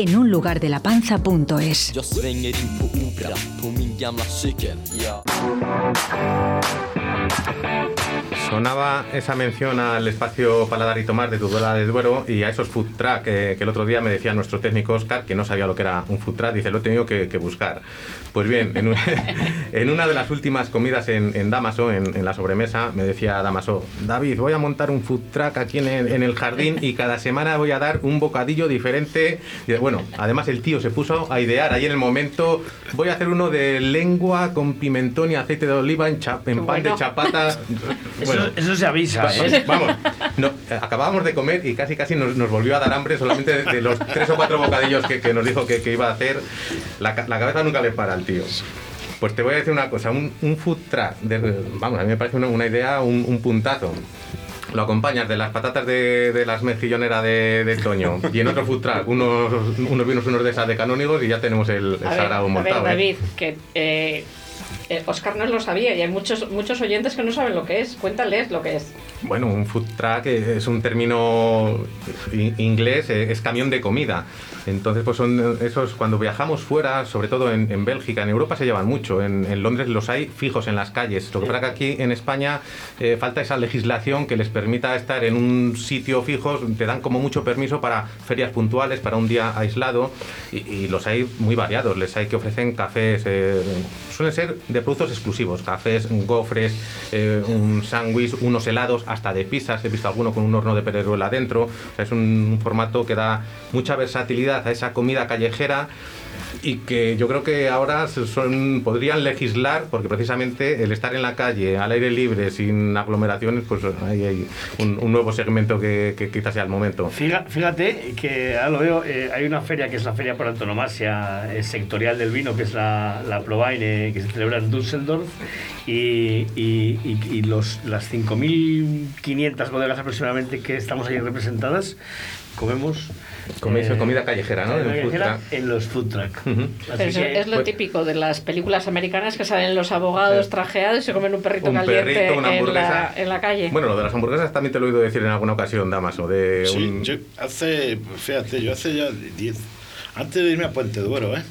en unlugardelapanza.es. Jag svänger in på Opera på min gamla cykel Ja Sonaba esa mención al espacio Paladar y Tomar de Tudela de Duero y a esos food truck eh, que el otro día me decía nuestro técnico Oscar que no sabía lo que era un food truck, dice, lo he tenido que, que buscar. Pues bien, en, un- en una de las últimas comidas en, en Damaso, en, en la sobremesa, me decía Damaso, David, voy a montar un food truck aquí en el, en el jardín y cada semana voy a dar un bocadillo diferente. Y bueno, además el tío se puso a idear ahí en el momento, voy a hacer uno de lengua con pimentón y aceite de oliva en, cha- en pan de bueno. chapata. Eso- eso se avisa, Va- ¿eh? Vamos, no, acabábamos de comer y casi casi nos, nos volvió a dar hambre solamente de, de los tres o cuatro bocadillos que, que nos dijo que, que iba a hacer. La, la cabeza nunca le para al tío. Pues te voy a decir una cosa, un, un food truck, de- vamos, a mí me parece una, una idea, un, un puntazo. Lo acompañas de las patatas de, de las mejilloneras de, de Toño y en otro food truck unos, unos vinos, unos de esas de canónigos y ya tenemos el, el A ver, sagrado a ver. ¿eh? David, que eh, eh, Oscar no lo sabía y hay muchos, muchos oyentes que no saben lo que es. Cuéntales lo que es. Bueno, un food truck es un término in- inglés, eh, es camión de comida. Entonces, pues son esos, cuando viajamos fuera, sobre todo en, en Bélgica, en Europa se llevan mucho, en, en Londres los hay fijos en las calles. Lo que pasa que aquí en España eh, falta esa legislación que les permita estar en un sitio fijo, te dan como mucho permiso para ferias puntuales, para un día aislado, y, y los hay muy variados. Les hay que ofrecen cafés, eh, suelen ser de productos exclusivos, cafés, gofres, eh, un sándwich, unos helados, hasta de pizzas, he visto alguno con un horno de pereruela dentro. O sea, es un formato que da mucha versatilidad a esa comida callejera y que yo creo que ahora son, podrían legislar, porque precisamente el estar en la calle, al aire libre, sin aglomeraciones, pues ahí hay un, un nuevo segmento que, que quizás sea el momento. Fíjate que ahora lo veo, eh, hay una feria que es la feria por antonomasia eh, sectorial del vino, que es la, la que se celebra en Düsseldorf, y, y- y- y los, las 5.500 bodegas aproximadamente que estamos ahí representadas, comemos... Coméis comida callejera, ¿no? comida En callejera en los food truck. Ujú. Así Pero que- es lo pues- típico de las películas americanas que salen los abogados Eh, trajeados y se comen un perrito un caliente perrito, una en, hamburguesa. la, en la calle. Bueno, lo de las hamburguesas también te lo he oído decir en alguna ocasión, Damaso, de Sí, un... yo hace, fíjate, yo hace ya 10, antes de irme a Puente Duero, ¿eh?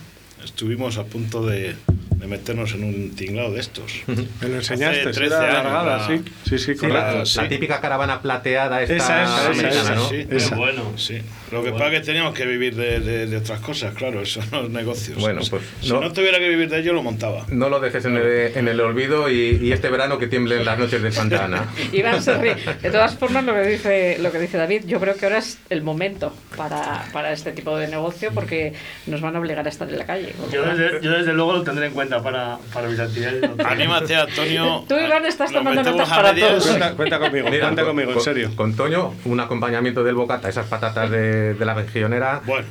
estuvimos a punto de, de meternos en un tinglado de estos. Me lo enseñaste, Hace sí, 13 era alargada, la- sí. Sí, sí, Sí, la, correcto. la sí. típica caravana plateada esta Esa, esa, esa, americana, esa, ¿no? Sí, Esa. bueno. Sí. Lo que pasa es que teníamos que vivir de, de- de otras cosas, claro, eso no es negocio. Bueno, pues, si no. no. tuviera que vivir de ello, lo montaba. No lo dejes en el, en el olvido y, y este verano que tiemblen las noches de Santa Ana. Iván. De todas formas, lo que dice, lo que dice David, yo creo que ahora es el momento para, para este tipo de negocio porque nos van a obligar a estar en la calle. Yo desde, yo desde luego lo tendré en cuenta para, para mis actividades. Anímate, Antonio. Tú, Iván, estás tomando notas para medias. todos. Cuenta, cuenta conmigo, Mira, cuenta con- conmigo, en con- serio. Con Toño, un acompañamiento del bocata, esas patatas de, de la mejillonera. Bueno,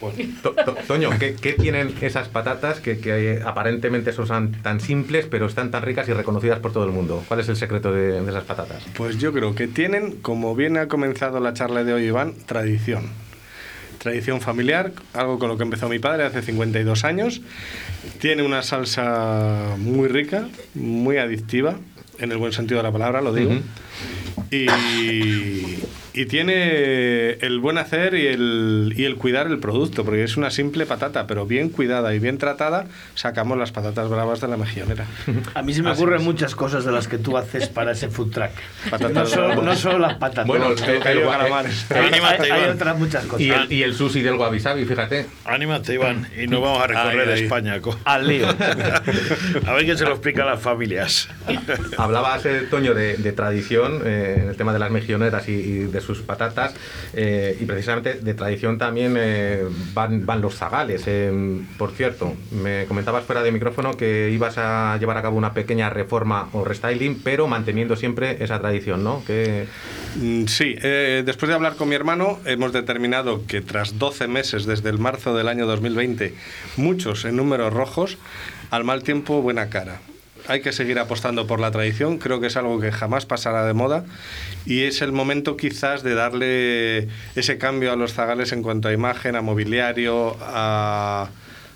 bueno. To- to- Toño, ¿qué, qué tienen esas patatas que, que, aparentemente son tan simples, pero están tan ricas y reconocidas por todo el mundo? ¿Cuál es el secreto de, de esas patatas? Pues yo creo que tienen, como bien ha comenzado la charla de hoy Iván, tradición. Tradición familiar, algo con lo que empezó mi padre hace 52 años. Tiene una salsa muy rica, muy adictiva, en el buen sentido de la palabra, lo digo. Ujú. y, y tiene el buen hacer y el, y el cuidar el producto, porque es una simple patata, pero bien cuidada y bien tratada, sacamos las patatas bravas de la mejillonera. A mí se me Así ocurren es. muchas cosas de las que tú haces para ese food truck. Patatas no, solo, no solo las patatas. Bueno, no, el- hay, el- hay- el- hay- Anímate, hay Iván. otras muchas cosas. Y el, y el sushi del wabi sabi, fíjate. Anímate, Iván, y nos vamos a recorrer Ay, ay. España. co- Al lío. A ver qué se lo explica a las familias. Hablabas, eh, Toño, de, de tradición eh, en el tema de las mejilloneras y, y de sus patatas, eh, y precisamente de tradición también eh, van, van los zagales. Eh, por cierto, me comentabas fuera de micrófono que ibas a llevar a cabo una pequeña reforma o restyling, pero manteniendo siempre esa tradición, ¿no? ¿Qué, Mm, Sí, después de hablar con mi hermano, hemos determinado que tras 12 meses desde el marzo del año 2020, muchos en números rojos, al mal tiempo, buena cara. Hay que seguir apostando por la tradición, creo que es algo que jamás pasará de moda y es el momento quizás de darle ese cambio a los zagales en cuanto a imagen, a mobiliario, a,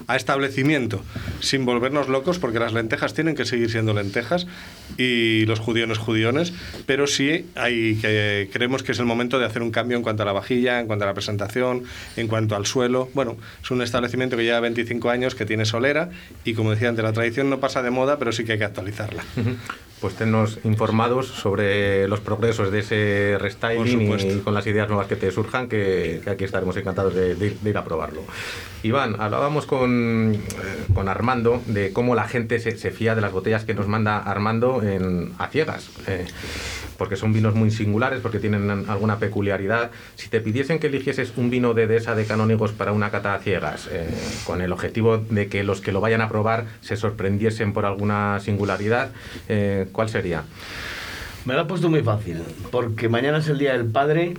a establecimiento, sin volvernos locos, porque las lentejas tienen que seguir siendo lentejas y los judiones judiones, pero sí hay que creemos que es el momento de hacer un cambio en cuanto a la vajilla, en cuanto a la presentación, en cuanto al suelo. Bueno, es un establecimiento que lleva 25 años, que tiene solera y como decía antes, la tradición no pasa de moda, pero sí que hay que actualizarla. Pues tennos informados sobre los progresos de ese restyling y con las ideas nuevas que te surjan, que, que aquí estaremos encantados de, de ir- de ir a probarlo. Iván, hablábamos con, eh, con Armando de cómo la gente se, se fía de las botellas que nos manda Armando en, a ciegas. eh, porque son vinos muy singulares, porque tienen alguna peculiaridad. Si te pidiesen que eligieses un vino de Dehesa de Canónigos para una cata a ciegas, eh, con el objetivo de que los que lo vayan a probar se sorprendiesen por alguna singularidad, eh, ¿cuál sería? Me lo ha puesto muy fácil, porque mañana es el Día del Padre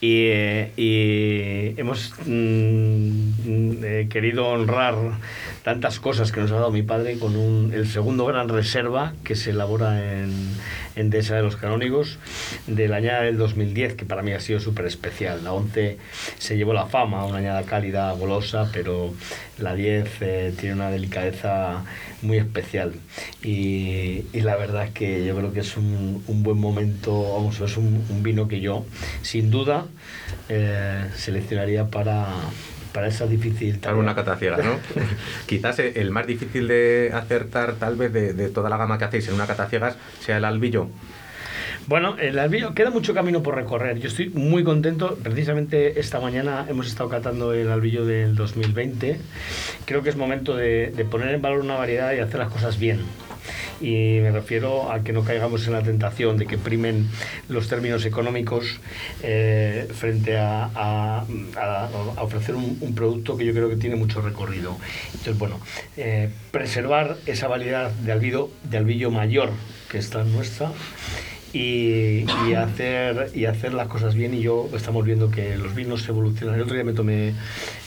y, eh, y hemos mm, eh, querido honrar tantas cosas que nos ha dado mi padre con un, el segundo gran reserva que se elabora en, en Dehesa de los Canónigos del añada del 2010, que para mí ha sido súper especial. La 11 se llevó la fama, una añada cálida, golosa, pero la 10 eh, tiene una delicadeza muy especial. Y, y la verdad es que yo creo que es un, un buen momento, vamos, es un, un vino que yo, sin duda, eh, seleccionaría para, para esa difícil Para una cata a ciegas, ¿no? Quizás el más difícil de acertar, tal vez, de, de toda la gama que hacéis en una cata a ciegas, sea el albillo. Bueno, el albillo, queda mucho camino por recorrer. Yo estoy muy contento. Precisamente esta mañana hemos estado catando el albillo del 2020. Creo que es momento de, de poner en valor una variedad y hacer las cosas bien. Y me refiero a que no caigamos en la tentación de que primen los términos económicos eh, frente a, a- a- a ofrecer un, un producto que yo creo que tiene mucho recorrido. Entonces, bueno, eh, preservar esa variedad de albillo, de albillo mayor que está nuestra y, y hacer y hacer las cosas bien. Y yo estamos viendo que los vinos evolucionan. El otro día me tomé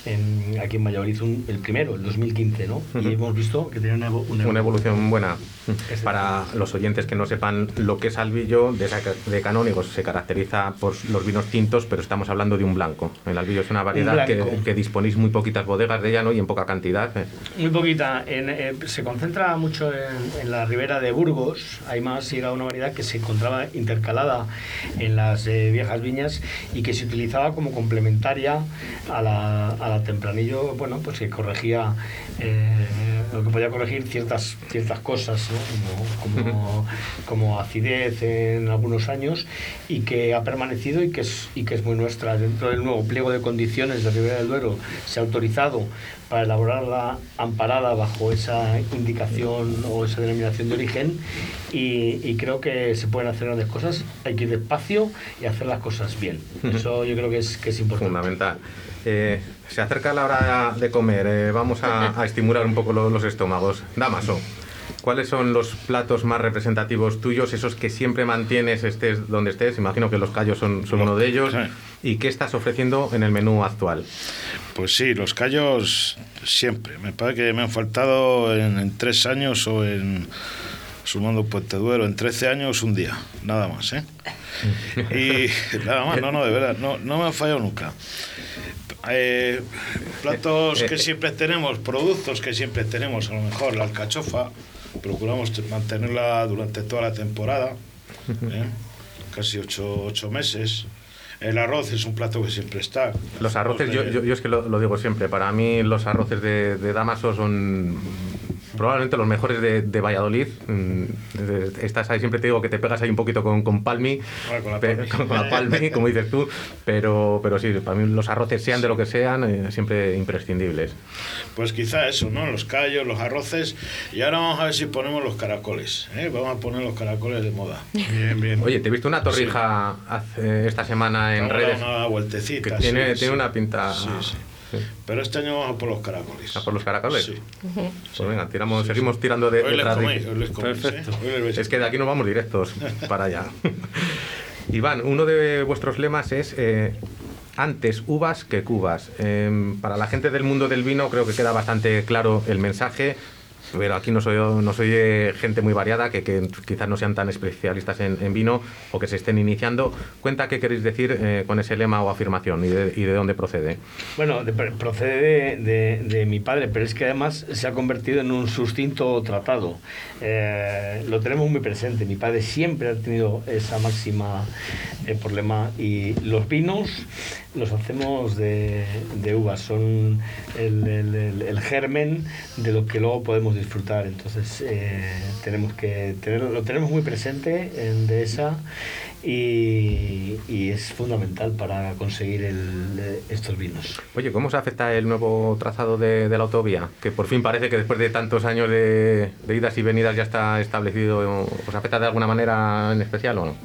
en- aquí en Valladolid un- el primero el 2015 no y hemos visto que tiene una, una Una evolución buena. Para los oyentes que no sepan lo que es albillo, de, de canónigos se caracteriza por los vinos tintos, pero estamos hablando de un blanco. El albillo es una variedad que, blanco. que disponéis muy poquitas bodegas de ella ¿no? y en poca cantidad. eh. Muy poquita. En, eh, se concentra mucho en, en la ribera de Burgos. Hay más y era una variedad que se encontraba intercalada en las eh, viejas viñas y que se utilizaba como complementaria a la, a la tempranillo, bueno, pues que corregía eh, lo que podía corregir ciertas, ciertas cosas, ¿no? Como, como, como acidez en algunos años y que ha permanecido y que es, y que es muy nuestra. Dentro del nuevo pliego de condiciones de Ribera del Duero se ha autorizado para elaborarla amparada bajo esa indicación o esa denominación de origen y, y creo que se pueden hacer grandes cosas, hay que ir despacio y hacer las cosas bien. Eso yo creo que es, que es importante. Fundamental. Eh, se acerca la hora de comer, eh, vamos a, a estimular un poco lo- los estómagos. Damaso, ¿cuáles son los platos más representativos tuyos, esos que siempre mantienes estés donde estés? Imagino que los callos son, son uno de ellos. ¿Y qué estás ofreciendo en el menú actual? Pues sí, los callos siempre. Me parece que me han faltado en, en tres años o en, sumando Puente Duero, en 13 años un día, nada más, ¿eh? Y nada más, no, no, de verdad, no, no me han fallado nunca. Eh, platos que siempre tenemos, productos que siempre tenemos, a lo mejor la alcachofa, procuramos te- mantenerla durante toda la temporada, ¿eh? casi ocho, ocho meses. El arroz es un plato que siempre está. Los arroces, yo, yo, yo es que lo, lo digo siempre, para mí los arroces de, de Damaso son probablemente los mejores de, de Valladolid. Mm, Estás ahí, siempre te digo que te pegas ahí un poquito con, con Palmi, Ah, con la pe- con- con la Palmi, como dices tú, pero, pero sí, para mí los arroces sean de lo que sean, eh, siempre imprescindibles. Pues quizá eso, ¿no? Los callos, los arroces. Y ahora vamos a ver si ponemos los caracoles. ¿eh? Vamos a poner los caracoles de moda. Bien, bien. Oye, te he visto una torrija hace- esta semana en Vamos a dar redes una vueltecita. que tiene, sí, tiene sí. una pinta... Sí. Pero este año vamos a por los caracoles. ¿A por los caracoles? Sí. Pues venga, tiramos, seguimos tirando de, Hoy les coméis, hoy les coméis, Perfecto. ¿eh? Hoy les veis. Es que de aquí nos vamos directos para allá. Iván, uno de vuestros lemas es eh, antes uvas que cubas. Em, para la gente del mundo del vino creo que queda bastante claro el mensaje pero aquí no soy, no soy eh, gente muy variada, que, que quizás no sean tan especialistas en, en, vino o que se estén iniciando. Cuenta qué queréis decir eh, con ese lema o afirmación y de, y de dónde procede. Bueno, de, procede de, de, mi padre, pero es que además se ha convertido en un sustinto tratado. Eh, lo tenemos muy presente. Mi padre siempre ha tenido esa máxima eh, por lema y los vinos los hacemos de, de uvas, son el, el, el, germen de lo que luego podemos disfrutar. Entonces eh, tenemos que tenerlo, lo tenemos muy presente en Dehesa y, y, es fundamental para conseguir el, estos vinos. Oye, ¿cómo se afecta el nuevo trazado de, de, la autovía? Que por fin parece que después de tantos años de, de idas y venidas ya está establecido. ¿Os afecta de alguna manera en especial o no?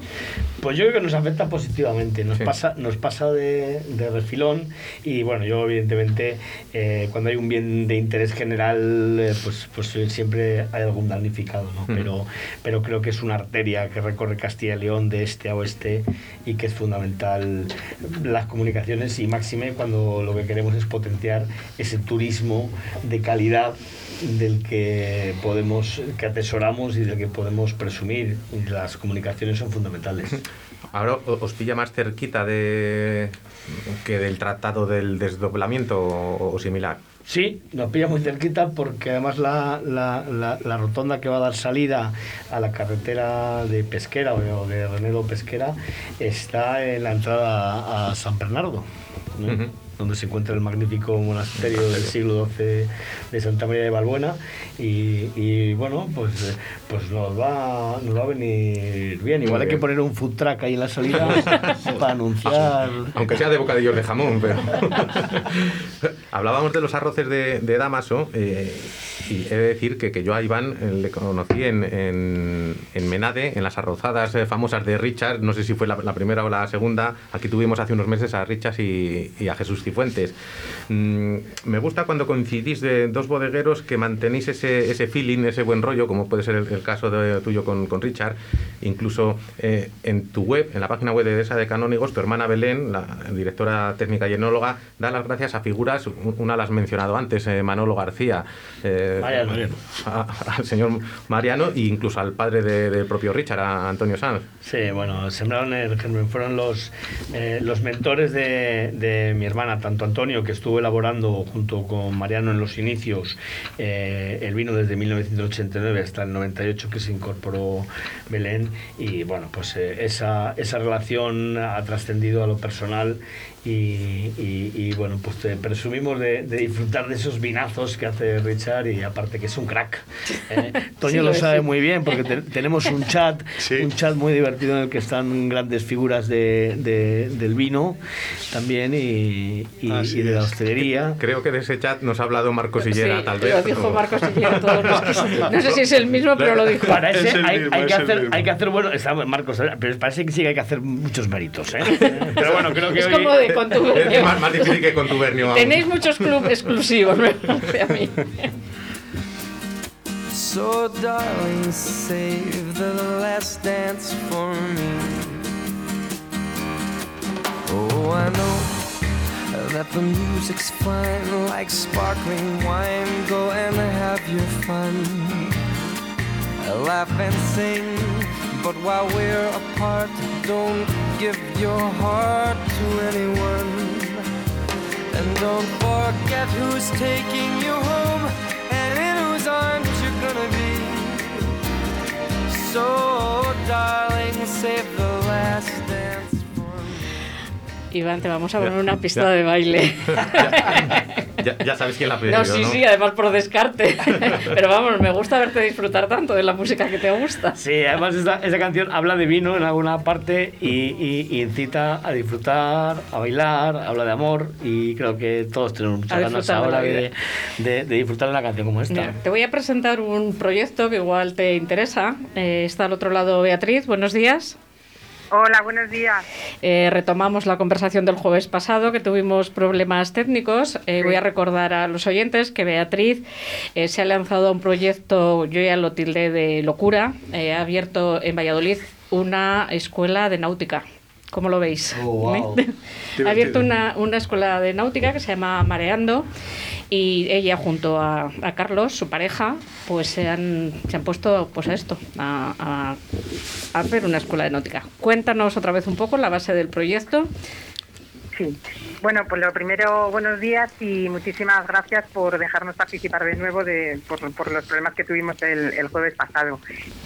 Pues yo creo que nos afecta positivamente, nos sí. pasa, nos pasa de, de, refilón y bueno, yo evidentemente eh, cuando hay un bien de interés general, eh, pues, pues siempre hay algún damnificado, ¿no? Mm. pero, pero creo que es una arteria que recorre Castilla y León de este oeste y que es fundamental las comunicaciones y máxime cuando lo que queremos es potenciar ese turismo de calidad del que podemos que atesoramos y del que podemos presumir. Las comunicaciones son fundamentales. Ahora os pilla más cerquita de que del tratado del desdoblamiento o similar Sí, nos pilla muy cerquita porque además la, la, la, la, rotonda que va a dar salida a la carretera de Pesquera o de Renedo Pesquera está en la entrada a San Bernardo. ¿no? Uh -huh donde se encuentra el magnífico monasterio del siglo XII de Santa María de Balbuena y, y bueno, pues, pues nos, va, nos va a venir bien. Igual hay que poner un food truck ahí en la salida para anunciar... Aunque sea de bocadillos de jamón, pero... Hablábamos de los arroces de, de Damaso eh, y he de decir que, que yo a Iván eh, le conocí en, en, en, Menade, en las arrozadas eh, famosas de Richard, no sé si fue la, la, primera o la segunda, aquí tuvimos hace unos meses a Richard y, y a Jesús Cifuentes. Mm, me gusta cuando coincidís de dos bodegueros que mantenéis ese, ese feeling, ese buen rollo, como puede ser el, el caso de, tuyo con, con Richard. Incluso eh, en tu web, en la página web de esa de Canónigos, tu hermana Belén, la directora técnica y enóloga, da las gracias a figuras, una las has mencionado antes, eh, Manolo García, eh, Mariano. A, al señor Mariano e incluso al padre del de propio Richard, a Antonio Sanz. Sí, bueno, sembraron el germen, fueron los, eh, los mentores de, de mi hermana, tanto Antonio, que estuvo elaborando junto con Mariano en los inicios el vino desde 1989 hasta el 98 que se incorporó Belén y bueno, pues eh, esa, esa relación ha trascendido a lo personal y, y, y, bueno, pues te presumimos de, de, disfrutar de esos vinazos que hace Richard y aparte que es un crack. ¿eh? Toño sí, lo, sabe muy bien porque te, tenemos un chat, sí. un chat muy divertido en el que están grandes figuras de, de del vino también y, y, y, de la hostelería. Creo que de ese chat nos ha hablado Marcos Sillera, sí, tal vez. Lo dijo Marcos Sillera todos los No sé si es el mismo, pero lo dijo. Para ese hay, mismo, hay, que hacer, hay que hacer, bueno, está Marcos, pero parece que sí que hay que hacer muchos méritos. ¿eh? Pero bueno, creo que es hoy... como de contubernio. Es más, más difícil que contubernio. Tenéis muchos clubes exclusivos, me parece a mí. So darling, save the last dance for me. Oh, I know that the music's fine, like sparkling wine. Go and have your fun, laugh and sing. But while we're apart, don't give your heart to anyone. And don't forget who's taking you home and in whose arms you're gonna be. So, darling, save the last dance. for. Iván, te vamos a poner una pista de baile. Ya, ya, sabes quién la ha pedido, No, sí, ¿no? sí, además por descarte. Pero vamos, me gusta verte disfrutar tanto de la música que te gusta. Sí, además esa, esa canción habla de vino en alguna parte y, y, y, incita a disfrutar, a bailar, habla de amor y creo que todos tenemos muchas ganas ahora de, de, de, disfrutar de una canción como esta. Mira, te voy a presentar un proyecto que igual te interesa. Eh, está al otro lado Beatriz, buenos días. Hola, buenos días. Eh, retomamos la conversación del jueves pasado, que tuvimos problemas técnicos. Eh, sí. Voy a recordar a los oyentes que Beatriz eh, se ha lanzado a un proyecto, yo ya lo tildé de locura, ha abierto en Valladolid una escuela de náutica. ¿Cómo lo veis? Oh, wow. ha abierto una, una escuela de náutica que se llama Mareando y ella junto a, a Carlos, su pareja, pues se han, se han puesto pues a esto, a, a- a hacer una escuela de náutica. Cuéntanos otra vez un poco la base del proyecto. Sí. Bueno, pues lo primero, buenos días y muchísimas gracias por dejarnos participar de nuevo de, por, los problemas que tuvimos el, jueves pasado.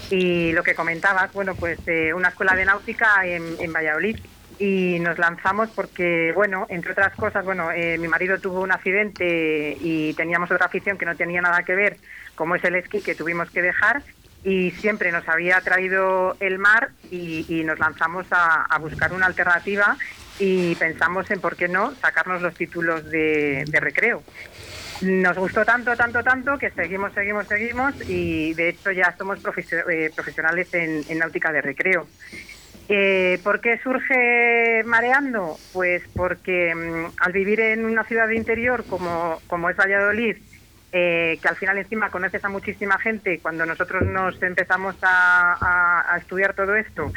Y lo que comentabas, bueno, pues eh, una escuela de náutica en, Valladolid y nos lanzamos porque, bueno, entre otras cosas, bueno, eh, mi marido tuvo un accidente y teníamos otra afición que no tenía nada que ver, como es el esquí, que tuvimos que dejar y siempre nos había traído el mar y, nos lanzamos a buscar una alternativa y pensamos en por qué no sacarnos los títulos de, de recreo. Nos gustó tanto, tanto, tanto que seguimos, seguimos, seguimos y de hecho ya somos eh, profesionales en, en náutica de recreo. Eh, ¿Por qué surge mareando? Pues porque mm, al vivir en una ciudad de interior como, como es Valladolid, eh, que al final encima conoces a muchísima gente, cuando nosotros nos empezamos a, estudiar todo esto,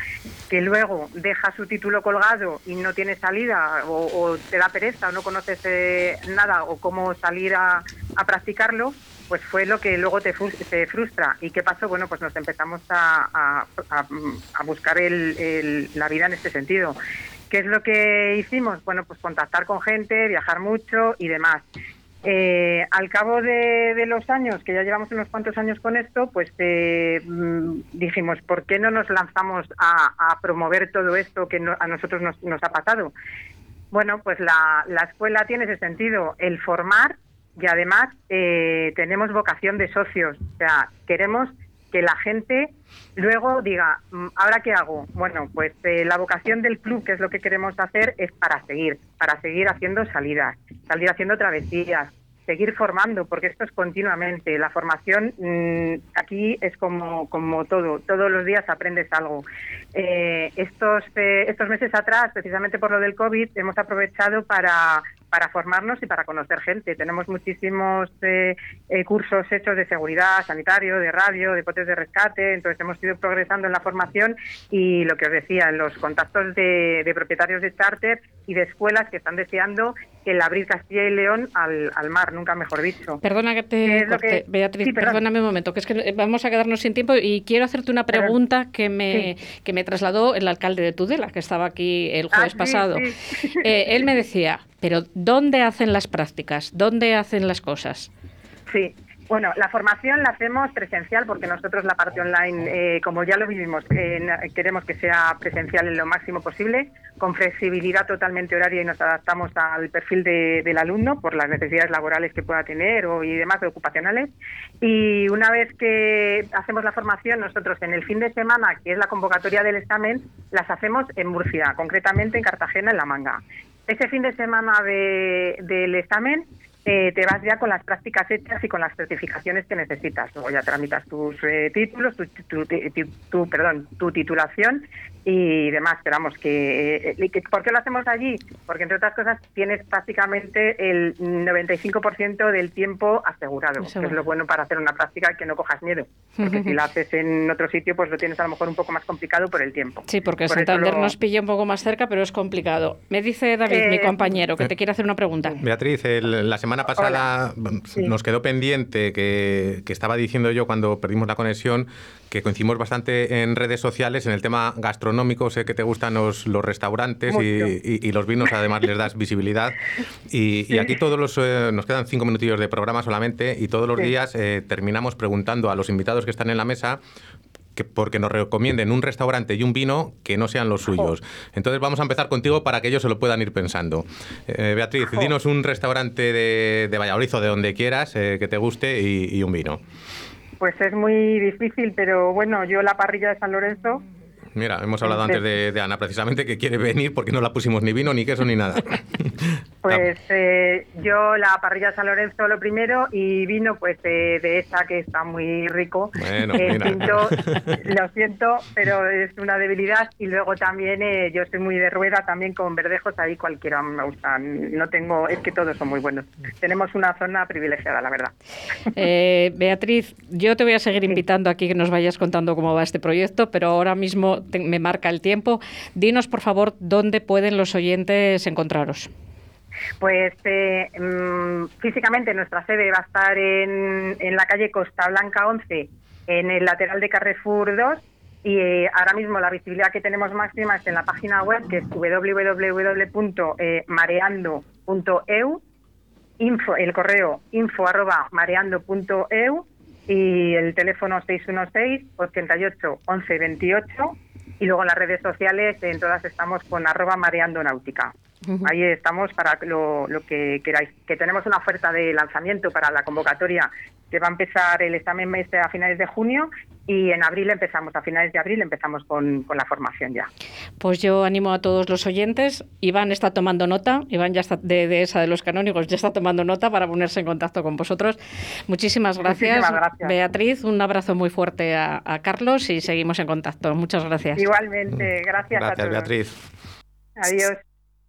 que luego deja su título colgado y no tiene salida o, o te da pereza o no conoces eh, nada o cómo salir a, a practicarlo, pues fue lo que luego te, te frustra. ¿Y qué pasó? Bueno, pues nos empezamos a buscar el- el- la vida en este sentido. ¿Qué es lo que hicimos? Bueno, pues contactar con gente, viajar mucho y demás. Eh, al cabo de, los años, que ya llevamos unos cuantos años con esto, pues eh, mm, dijimos, ¿por qué no nos lanzamos a, promover todo esto que no- a nosotros nos, nos ha pasado? Bueno, pues la, la escuela tiene ese sentido, el formar y además eh, tenemos vocación de socios, o sea, queremos que la gente luego diga, "Mm, ¿ahora qué hago? Bueno, pues eh, la vocación del club, que es lo que queremos hacer, es para seguir, para seguir haciendo salidas, salir haciendo travesías, seguir formando, porque esto es continuamente. La formación mm, aquí es como, como todo, todos los días aprendes algo. Eh, estos, eh, estos meses atrás, precisamente por lo del COVID, hemos aprovechado para, para formarnos y para conocer gente. Tenemos muchísimos eh, eh, cursos hechos de seguridad, sanitario, de radio, de botes de rescate, entonces hemos ido progresando en la formación y lo que os decía, en los contactos de, de propietarios de charter y de escuelas que están deseando el abrir Castilla y León al, al mar, nunca mejor dicho. Perdona que ¿Qué te corte, que- Beatriz, Sí, perdón. perdóname un momento, que es que eh, vamos a quedarnos sin tiempo y quiero hacerte una Perdón. pregunta que me, que me trasladó el alcalde de Tudela, que estaba aquí el Ah, jueves sí, pasado. sí. Eh, él me decía, pero ¿dónde hacen las prácticas? ¿Dónde hacen las cosas? Sí. Bueno, la formación la hacemos presencial porque nosotros la parte online, eh, como ya lo vivimos, eh, queremos que sea presencial en lo máximo posible, con flexibilidad totalmente horaria y nos adaptamos al perfil de- del alumno por las necesidades laborales que pueda tener o, y demás ocupacionales. Y una vez que hacemos la formación, nosotros en el fin de semana, que es la convocatoria del examen, las hacemos en Murcia, concretamente en Cartagena, en La Manga. Ese fin de semana de- del examen eh, te vas ya con las prácticas hechas y con las certificaciones que necesitas. Luego ya tramitas tus eh, títulos, tu, tu- tu- tu- perdón, tu titulación y demás. Pero vamos, que, eh, que- ¿por qué lo hacemos allí? Porque entre otras cosas tienes prácticamente el 95% del tiempo asegurado, que es lo bueno para hacer una práctica que no cojas miedo. Porque si la haces en otro sitio, pues lo tienes a lo mejor un poco más complicado por el tiempo. Sí, porque Por eso Santander lo- nos pilla un poco más cerca, pero es complicado. Me dice David, Eh, mi compañero, que te quiere hacer una pregunta. Beatriz, el- la semana pasada Sí. nos quedó pendiente que, que estaba diciendo yo cuando perdimos la conexión que coincidimos bastante en redes sociales en el tema gastronómico. Sé que te gustan los, los restaurantes y, y- y los vinos, además les das visibilidad. Y, y aquí todos los eh, nos quedan cinco minutillos de programa solamente y todos los Sí. días eh, terminamos preguntando a los invitados que están en la mesa que porque nos recomienden un restaurante y un vino que no sean los suyos. Entonces vamos a empezar contigo para que ellos se lo puedan ir pensando. Eh, Beatriz, dinos un restaurante de, de Valladolid o de donde quieras eh, que te guste y, y un vino. Pues es muy difícil, pero bueno, yo la parrilla de San Lorenzo Mira, hemos hablado antes de, de Ana precisamente que quiere venir porque no la pusimos ni vino, ni queso, ni nada. Pues eh, yo la parrilla de San Lorenzo lo primero y vino pues eh, de esa que está muy rico. Bueno, Eh, mira. lo siento, pero es una debilidad y luego también eh, yo soy muy de rueda también con verdejos ahí cualquiera me gusta. No tengo, es que todos son muy buenos. Tenemos una zona privilegiada, la verdad. Eh, Beatriz, yo te voy a seguir invitando aquí que nos vayas contando cómo va este proyecto, pero ahora mismo me marca el tiempo. Dinos, por favor, dónde pueden los oyentes encontraros. Pues eh, mm, físicamente nuestra sede va a estar en, la calle Costa Blanca 11, en el lateral de Carrefour 2. Y eh, ahora mismo la visibilidad que tenemos máxima es en la página web, que es www.mareando.eu, info, el correo info arroba mareando.eu y el teléfono 616 88 11 28 y luego en las redes sociales en todas estamos con arroba mareando náutica. Ahí estamos para lo, lo que queráis. Que tenemos una oferta de lanzamiento para la convocatoria que va a empezar el examen mes a finales de junio y en abril empezamos, a finales de abril empezamos con, con la formación ya. Pues yo animo a todos los oyentes. Iván está tomando nota, Iván ya está de, de esa de los canónigos, ya está tomando nota para ponerse en contacto con vosotros. Muchísimas gracias, Muchísimas gracias. Beatriz. Un abrazo muy fuerte a, a Carlos y seguimos en contacto. Muchas gracias. Igualmente, gracias, a Gracias, todos. Beatriz. Adiós.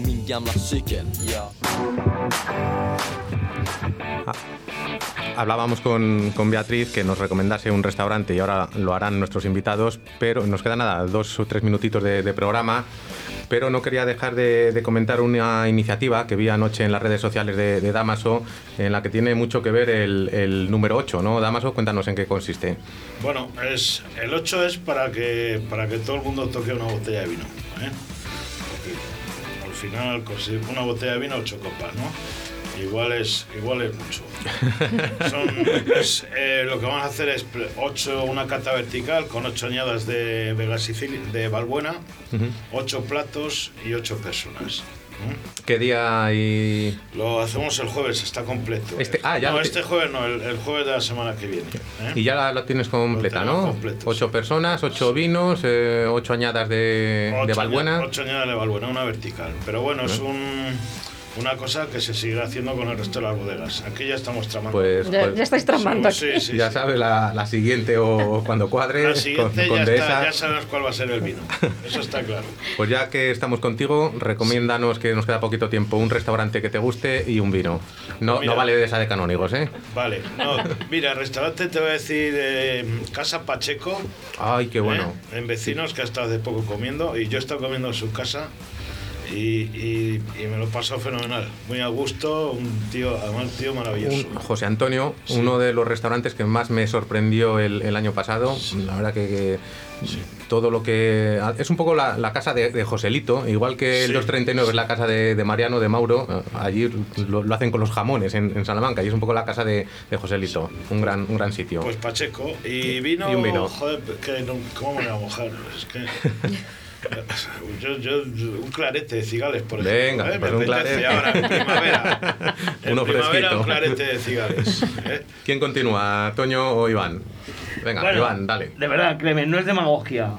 min gamla cykel. Ja. Hablábamos con, con Beatriz que nos recomendase un restaurante y ahora lo harán nuestros invitados, pero nos quedan nada, dos o tres minutitos de, de programa. Pero no quería dejar de, comentar una iniciativa que vi anoche en las redes sociales de, Damaso, en la que tiene mucho que ver el, número 8, ¿no? Damaso, cuéntanos en qué consiste. Bueno, es, el 8 es para que, para que todo el mundo toque una botella de vino. ¿eh? Al final, conseguir una botella de vino, 8 copas, ¿no? Igual es, igual es mucho. Son- es, eh, lo que vamos a hacer es ocho, una cata vertical con 8 añadas de Vega Sicilia, de Balbuena, 8 platos y 8 personas. ¿no? ¿Qué día y...? Lo hacemos el jueves, está completo. Este- ah, ya no, este jueves no, el, el jueves de la semana que viene. ¿eh? Y ya la, la tienes completa, ¿no? completo, ocho personas, ocho vinos, eh, ocho añadas de, de Ocho Balbuena. aña- Ocho añadas de Balbuena, una vertical. Pero bueno, es ¿Eh? un, una cosa que se seguirá haciendo con el resto de las bodegas. Aquí ya estamos tramando. Pues, Ya- pues- ya estáis tramando Sí, sí, sí, ya sí. sabes, la, la siguiente o cuando cuadre, La con, siguiente con ya, de está, esa. ya sabemos cuál va a ser el vino. Eso está claro. Pues ya que estamos contigo, recomiéndanos que nos queda poquito tiempo un restaurante que te guste y un vino. No, Mira. no vale de esa de canónigos, ¿eh? Vale, no, mira, restaurante te voy a decir eh, Casa Pacheco. Ay, qué bueno. ¿eh? En vecinos que ha estado hace poco comiendo y yo he estado comiendo en su casa y, y- y me lo he pasado fenomenal. Muy a gusto, un tío, además un tío maravilloso. Un- José Antonio, uno de los restaurantes que más me sorprendió el, el año pasado. La verdad que, que todo lo que... Es un poco la, la casa de, de Joselito, igual que el Sí. 239 es la casa de, de Mariano, de Mauro. eh, Allí lo, lo hacen con los jamones en, en Salamanca y es un poco la casa de, de Joselito. Un gran, un gran sitio. Pues Pacheco. Y vino. Y un vino. Joder, que no- ¿cómo me voy a mojar? Es que. Yo, yo, un clarete de cigales, por ejemplo. Venga, ¿eh? pues me un clarete. ahora, en primavera. En Uno primavera, fresquito. un clarete de cigales. ¿eh? ¿Quién continúa, Toño o Iván? Venga, Bueno, Iván, dale. De verdad, créeme, no es demagogia.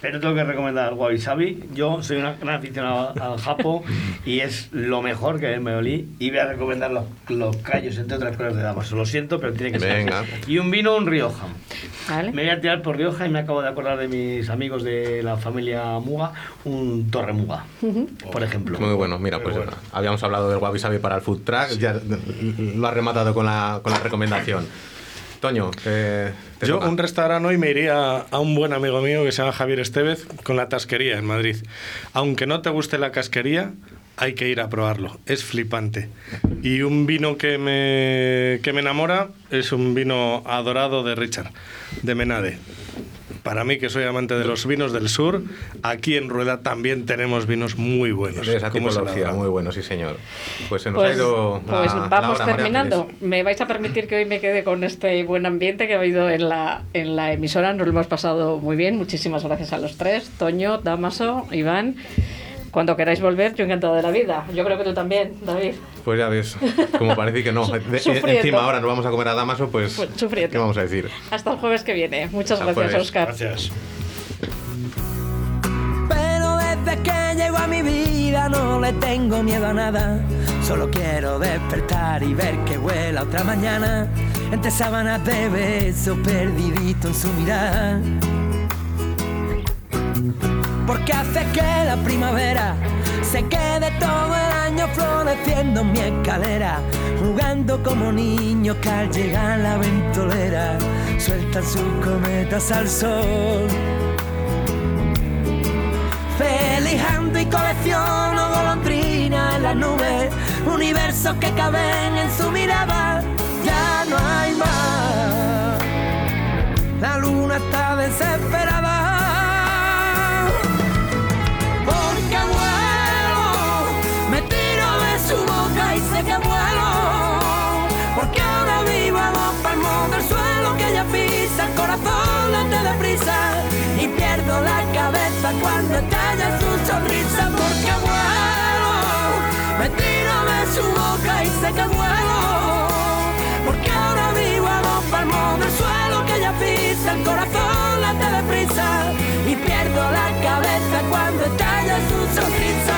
Pero tengo que recomendar Wabi Sabi. Yo soy una gran aficionado al japo y es lo mejor que me olí. Y voy a recomendar los, los callos, entre otras cosas de Damaso. Lo siento, pero tiene que ser. Venga. así. Y un vino, un Rioja. ¿Vale? Me voy a tirar por Rioja y me acabo de acordar de mis amigos de la familia Muga, un Torre Muga, por ejemplo. Muy bueno, mira, pues habíamos hablado del Wabi Sabi para el food truck, ya lo has rematado con la, con la recomendación. Toño, eh, Yo toca. un restaurante hoy me iría a un buen amigo mío que se llama Javier Estevez con la tasquería en Madrid. Aunque no te guste la casquería, hay que ir a probarlo. Es flipante. Y un vino que me, que me enamora es un vino adorado de Richard, de Menade. Para mí, que soy amante de los vinos del sur, aquí en Rueda también tenemos vinos muy buenos. de esa tipología, muy bueno, sí señor. Pues se nos Pues, ha ido pues la vamos hora, terminando. Me vais a permitir que hoy me quede con este buen ambiente que ha habido en la, en la emisora. Nos lo hemos pasado muy bien. Muchísimas gracias a los tres, Toño, Damaso, Iván. Cuando queráis volver, yo encantado de la vida. Yo creo que tú también, David. Pues ya ves, como parece que no. De- Sufriendo. encima ahora nos vamos a comer a Damaso, pues, Pues sufriendo. ¿qué vamos a decir? Hasta el jueves que viene. Muchas Hasta gracias, jueves. Oscar. Gracias. Pero desde que llegó a mi vida no le tengo miedo a nada. Solo quiero despertar y ver que vuela otra mañana. Entre sábanas de besos perdidito en su mirar. Porque hace que la primavera se quede todo el año floreciendo en mi escalera. Jugando como niños que al llegar la ventolera sueltan sus cometas al sol. Felijando y colecciono golondrinas en las nubes, universos que caben en su mirada, ya no hay más. La luna está desesperada. La cabeza cuando estalla su sonrisa. Porque vuelo, me tiro de su boca y sé que vuelo. Porque ahora vivo a dos palmos del suelo que ella pisa, el corazón late deprisa y pierdo la cabeza cuando estalla su sonrisa.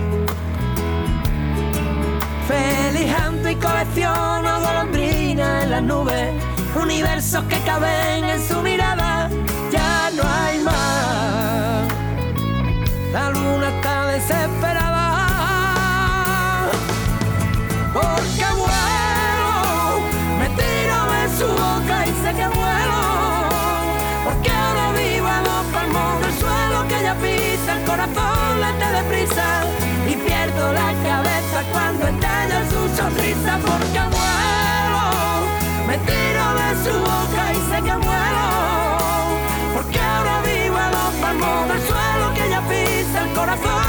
Felijando y colecciono golondrinas en las nubes, universos que caben en su mirada, ya no hay más. La luna está desesperada. Porque vuelo, me tiro de su boca y sé que vuelo. Porque ahora vivo a dos palmos del suelo que ella pisa, el corazón late deprisa y pierdo la cabeza cuando Porque vuelo, me tiro de su boca y sé que vuelo. Porque ahora vivo a dos palmos del suelo que ella pisa, el corazón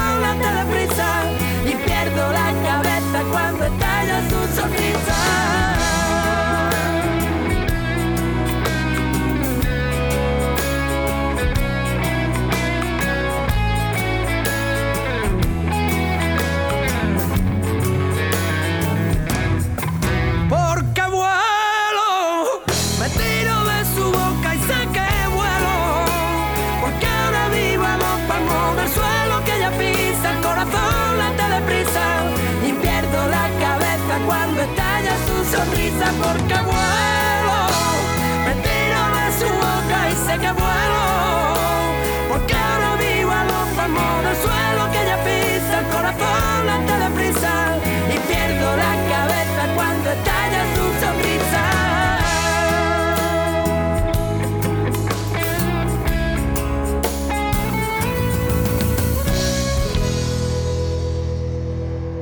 porque vuelvo.